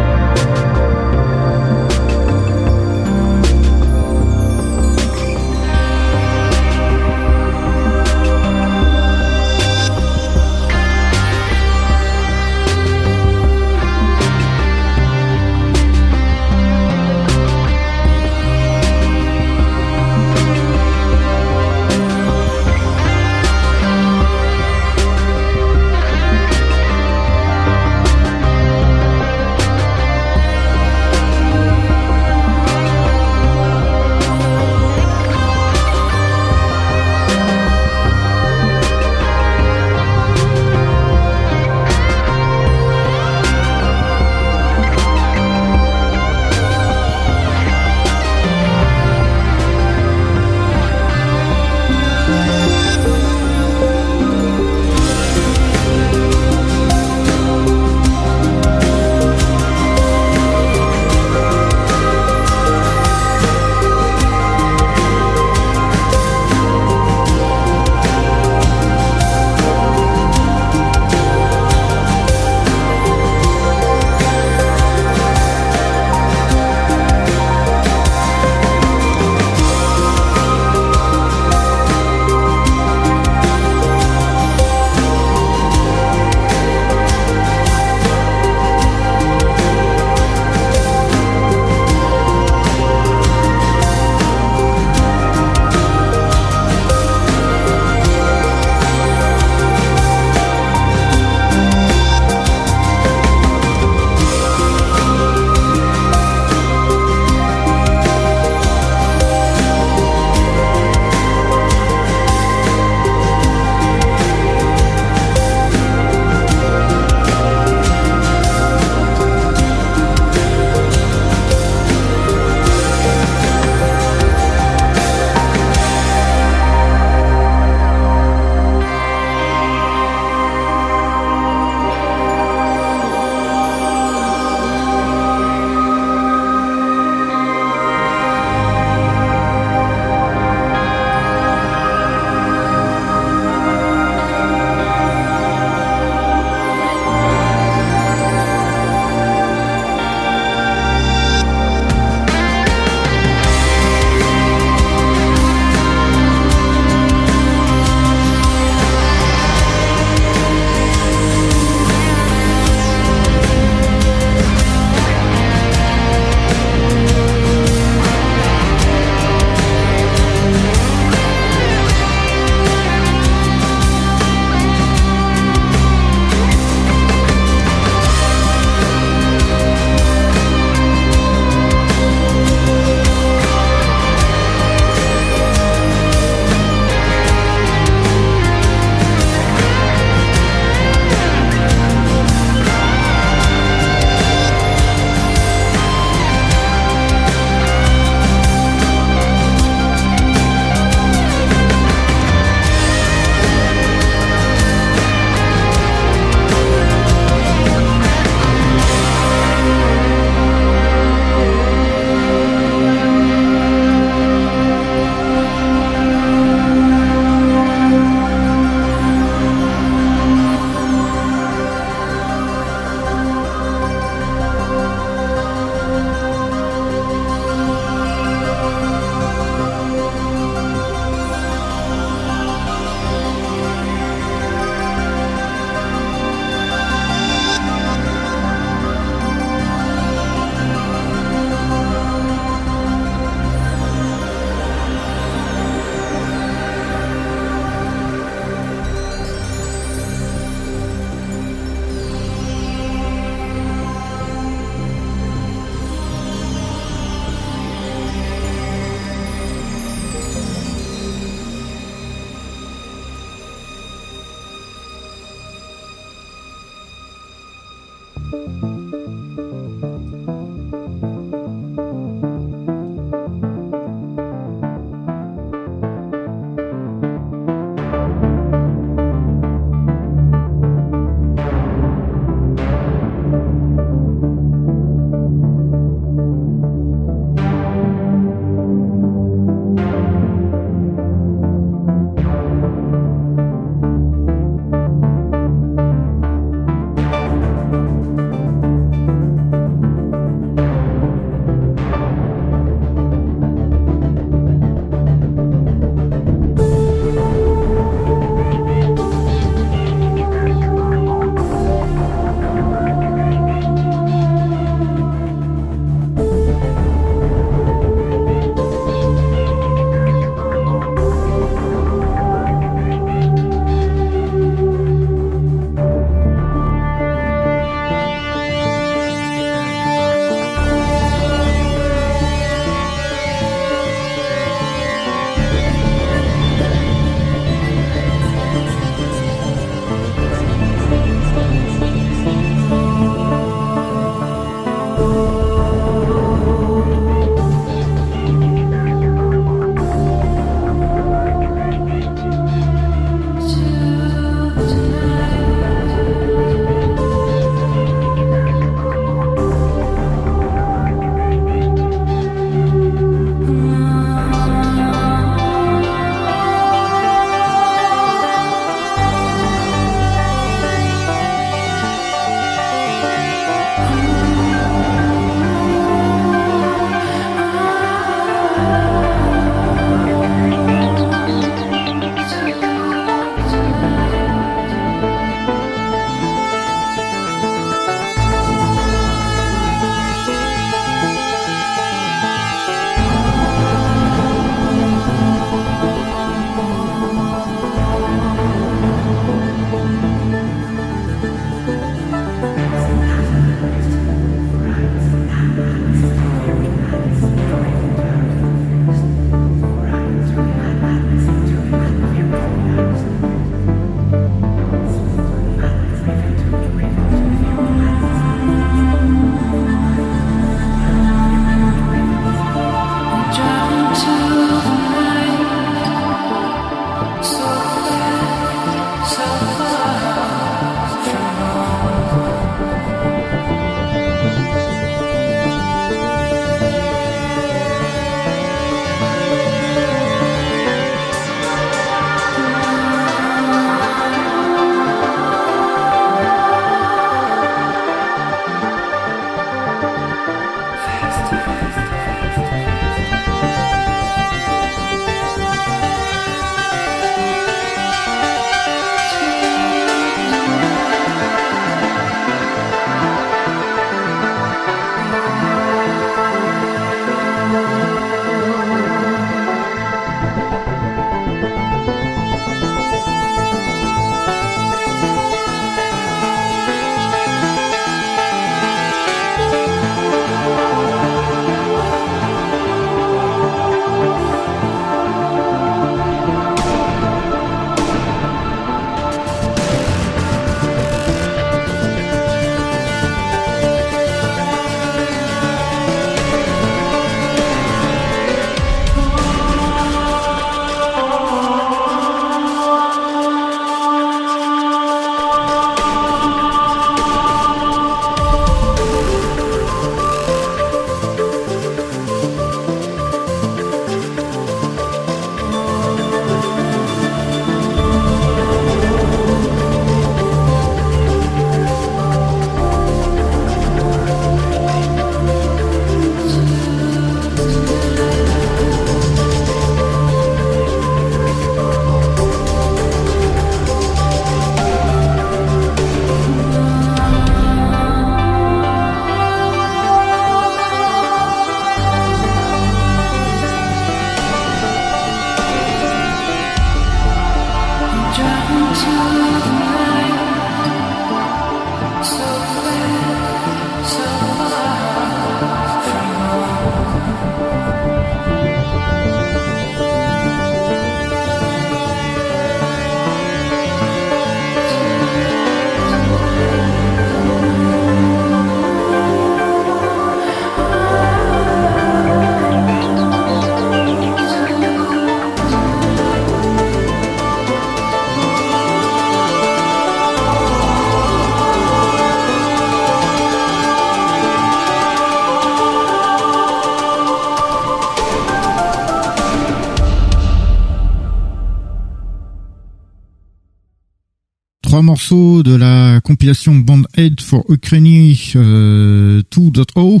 Trois morceaux de la compilation Band-Aid for Ukraine euh, 2.0.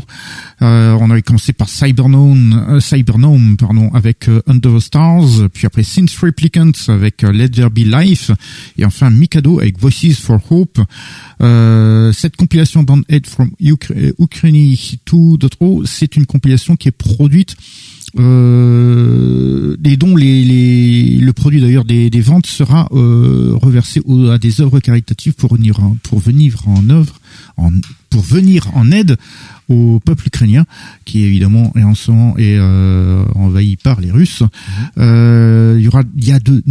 Euh, on avait commencé par Cybernome, euh, Cybernome pardon, avec euh, Under the Stars, puis après Synth Replicants avec euh, Let There Be Life, et enfin Mikado avec Voices for Hope. Cette compilation Band-Aid from Ukra- euh, Ukraine 2.0, c'est une compilation qui est produite euh, et dont les, les- le produit d'ailleurs des, des ventes sera euh, reversé à des œuvres caritatives pour venir en, pour venir en œuvre en, pour venir en aide au peuple ukrainien qui évidemment est en moment est euh, envahi par les Russes. Euh, il y aura il y a de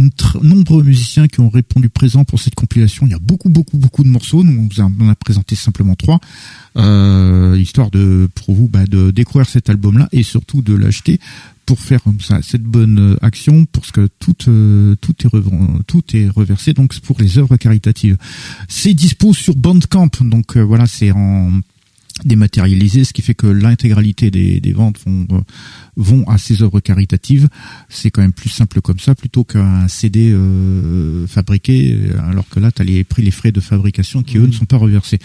nombreux musiciens qui ont répondu présent pour cette compilation. Il y a beaucoup beaucoup beaucoup de morceaux. Nous on on a présenté simplement trois euh, histoire de pour vous bah, de découvrir cet album là et surtout de l'acheter pour faire comme ça cette bonne euh, action parce que tout euh, tout est tout est reversé donc pour les œuvres caritatives. C'est dispo sur Bandcamp donc euh, voilà c'est en dématérialisé, ce qui fait que l'intégralité des, des ventes vont, euh, vont à ces œuvres caritatives. C'est quand même plus simple comme ça plutôt qu'un CD euh, fabriqué, alors que là, tu as les prix, les frais de fabrication qui, eux, ne sont pas reversés.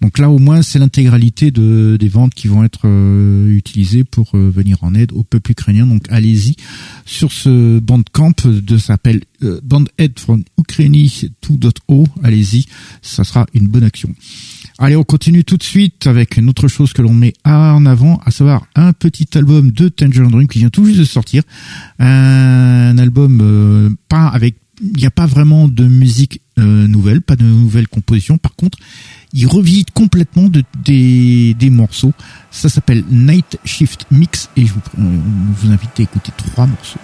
Donc là, au moins, c'est l'intégralité de, des ventes qui vont être euh, utilisées pour euh, venir en aide au peuple ukrainien. Donc allez-y sur ce bandcamp de s'appelle euh, Band-Aid from Ukraine 2.0. Allez-y, ça sera une bonne action. Allez, on continue tout de suite avec une autre chose que l'on met en avant, à savoir un petit album de Tangerine Dream qui vient tout juste de sortir. Un album euh, pas avec, il n'y a pas vraiment de musique euh, nouvelle, pas de nouvelles compositions. Par contre, il revisite complètement de, des, des morceaux. Ça s'appelle Night Shift Mix et je vous invite à écouter trois morceaux.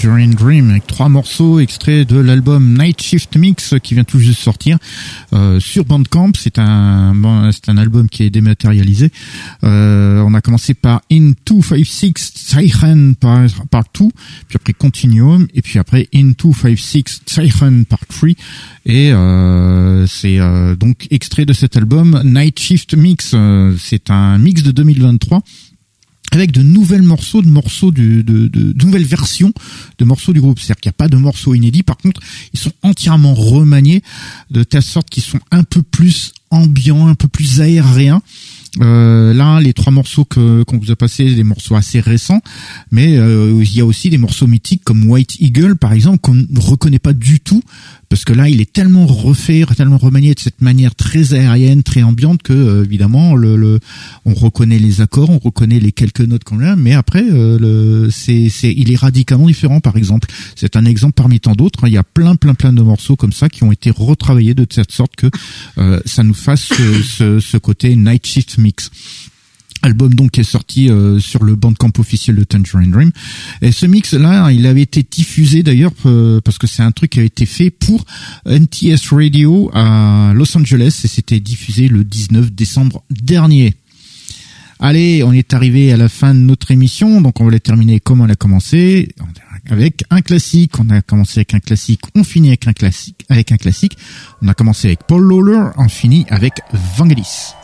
Tangerine Dream avec trois morceaux extraits de l'album Night Shift Mix qui vient tout juste sortir euh, sur Bandcamp. C'est un bon, c'est un album qui est dématérialisé. Euh, on a commencé par In 256 Siren Part, part 2, puis après Continuum et puis après In 256 Siren Part 3 et euh, c'est euh, donc extrait de cet album Night Shift Mix. Euh, c'est un mix de 2023 avec de nouvelles morceaux, de morceaux de, nouvelles versions de morceaux du groupe. C'est-à-dire qu'il n'y a pas de morceaux inédits. Par contre, ils sont entièrement remaniés de telle sorte qu'ils sont un peu plus ambiants, un peu plus aériens. Euh, là, les trois morceaux que qu'on vous a passés, des morceaux assez récents, mais euh, il y a aussi des morceaux mythiques comme White Eagle, par exemple, qu'on ne reconnaît pas du tout, parce que là, il est tellement refait, tellement remanié de cette manière très aérienne, très ambiante que euh, évidemment, le, le, on reconnaît les accords, on reconnaît les quelques notes qu'on a, mais après, euh, le, c'est, c'est, il est radicalement différent. Par exemple, c'est un exemple parmi tant d'autres. Il y a plein, plein, plein de morceaux comme ça qui ont été retravaillés de cette sorte que euh, ça nous fasse ce, ce, ce côté night shift mix album donc qui est sorti euh, sur le bandcamp officiel de Tangerine Dream et ce mix là il avait été diffusé d'ailleurs euh, parce que c'est un truc qui a été fait pour NTS Radio à Los Angeles et c'était diffusé le 19 décembre dernier Allez, on est arrivé à la fin de notre émission, donc on va la terminer comme on a commencé, avec un classique. On a commencé avec un classique, on finit avec un classique. Avec un classique, on a commencé avec Paul Lawler, on finit avec Vangelis.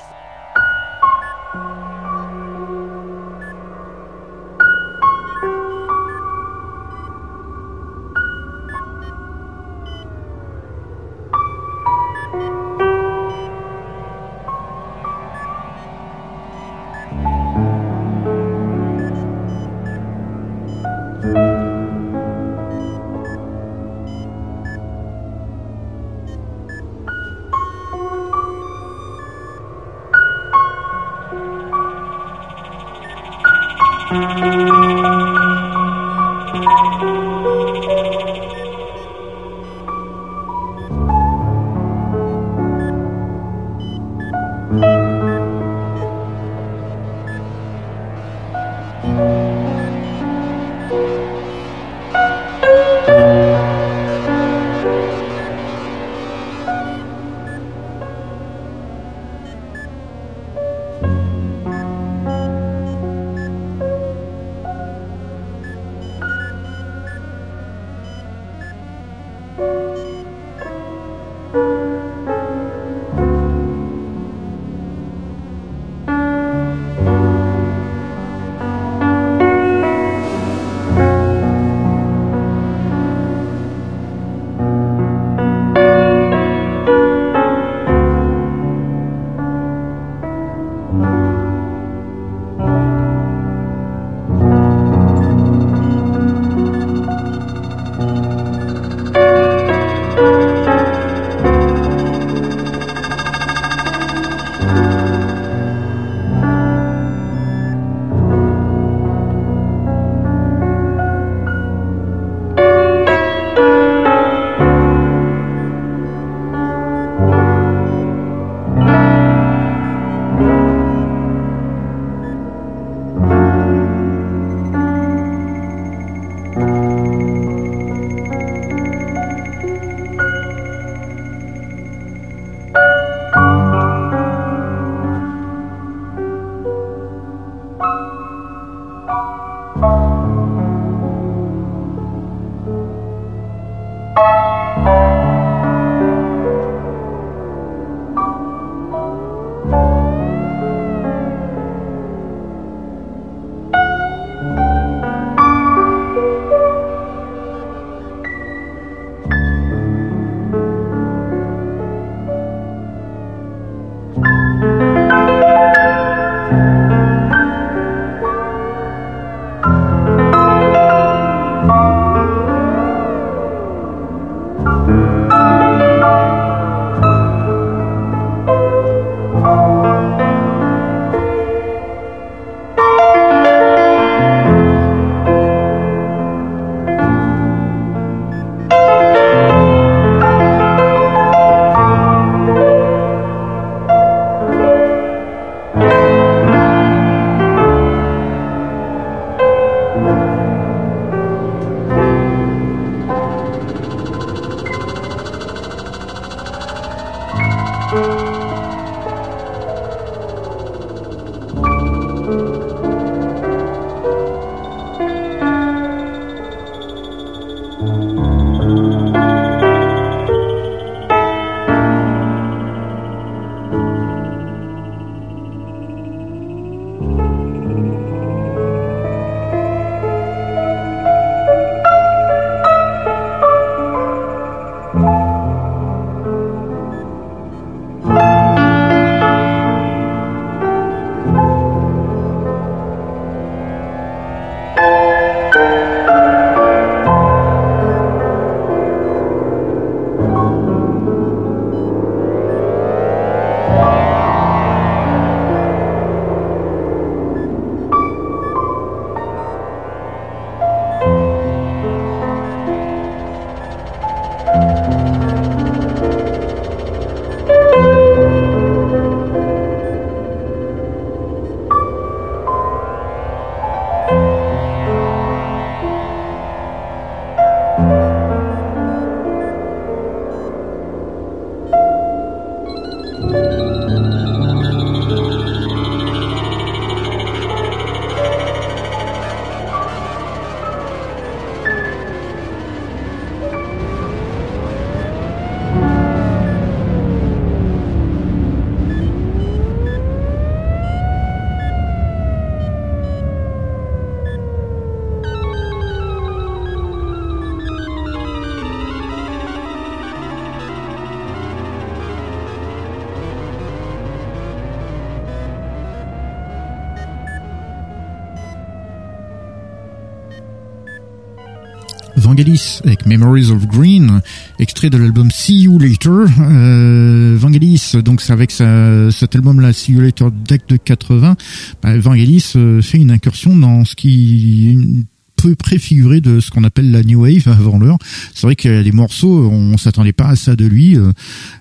Vangelis avec Memories of Green, extrait de l'album See You Later. Euh, Vangelis, donc c'est avec sa, cet album-là, See You Later, deck de 80. Bah, Vangelis euh, fait une incursion dans ce qui une, peu préfiguré de ce qu'on appelle la new wave avant l'heure. C'est vrai qu'il y a des morceaux, on s'attendait pas à ça de lui. Euh,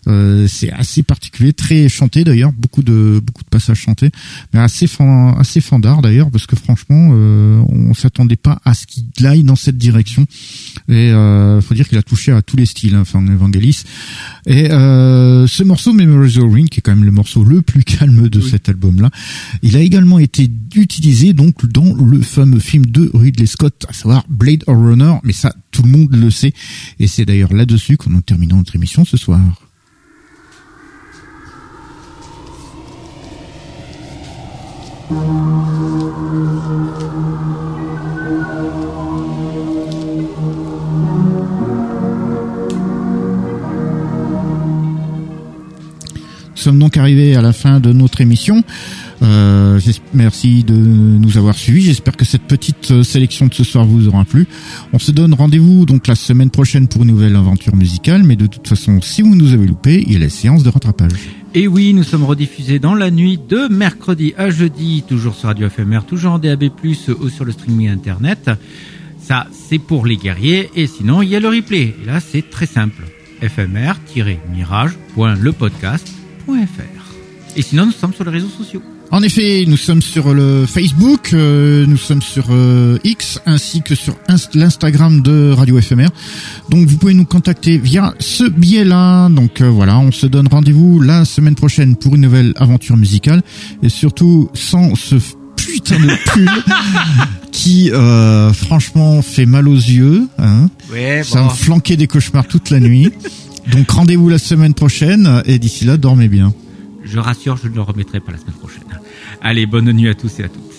euh, c'est assez particulier, très chanté d'ailleurs, beaucoup de beaucoup de passages chantés, mais assez fan, assez fandard d'ailleurs parce que franchement, euh, on s'attendait pas à ce qu'il aille dans cette direction. Et euh, faut dire qu'il a touché à tous les styles, hein, enfin Evangelis. Et euh, ce morceau Memories of Ring, qui est quand même le morceau le plus calme de cet album-là, il a également été utilisé donc dans le fameux film de Ridley Scott à savoir Blade Runner, mais ça, tout le monde le sait. Et c'est d'ailleurs là-dessus qu'on nous terminons notre émission ce soir. Nous sommes donc arrivés à la fin de notre émission. Euh, merci de nous avoir suivis. J'espère que cette petite euh, sélection de ce soir vous aura plu. On se donne rendez-vous donc la semaine prochaine pour une nouvelle aventure musicale. Mais de toute façon, si vous nous avez loupé, il y a la séance de rattrapage. Et oui, nous sommes rediffusés dans la nuit de mercredi à jeudi, toujours sur Radio FMR, toujours en DAB+, ou sur le streaming internet. Ça, c'est pour les guerriers. Et sinon, il y a le replay. Et là, c'est très simple. fmr-mirage.lepodcast.fr. Et sinon, nous sommes sur les réseaux sociaux. En effet, nous sommes sur le Facebook, euh, nous sommes sur euh, X, ainsi que sur l'Instagram de Radio FMR. Donc vous pouvez nous contacter via ce biais-là. Donc euh, voilà, on se donne rendez-vous la semaine prochaine pour une nouvelle aventure musicale. Et surtout, sans ce putain de pull qui franchement fait mal aux yeux. Hein. Ouais, Ça me flanquait des cauchemars toute la nuit. Donc rendez-vous la semaine prochaine et d'ici là, dormez bien. Je rassure, je ne le remettrai pas la semaine prochaine. Allez, bonne nuit à tous et à toutes.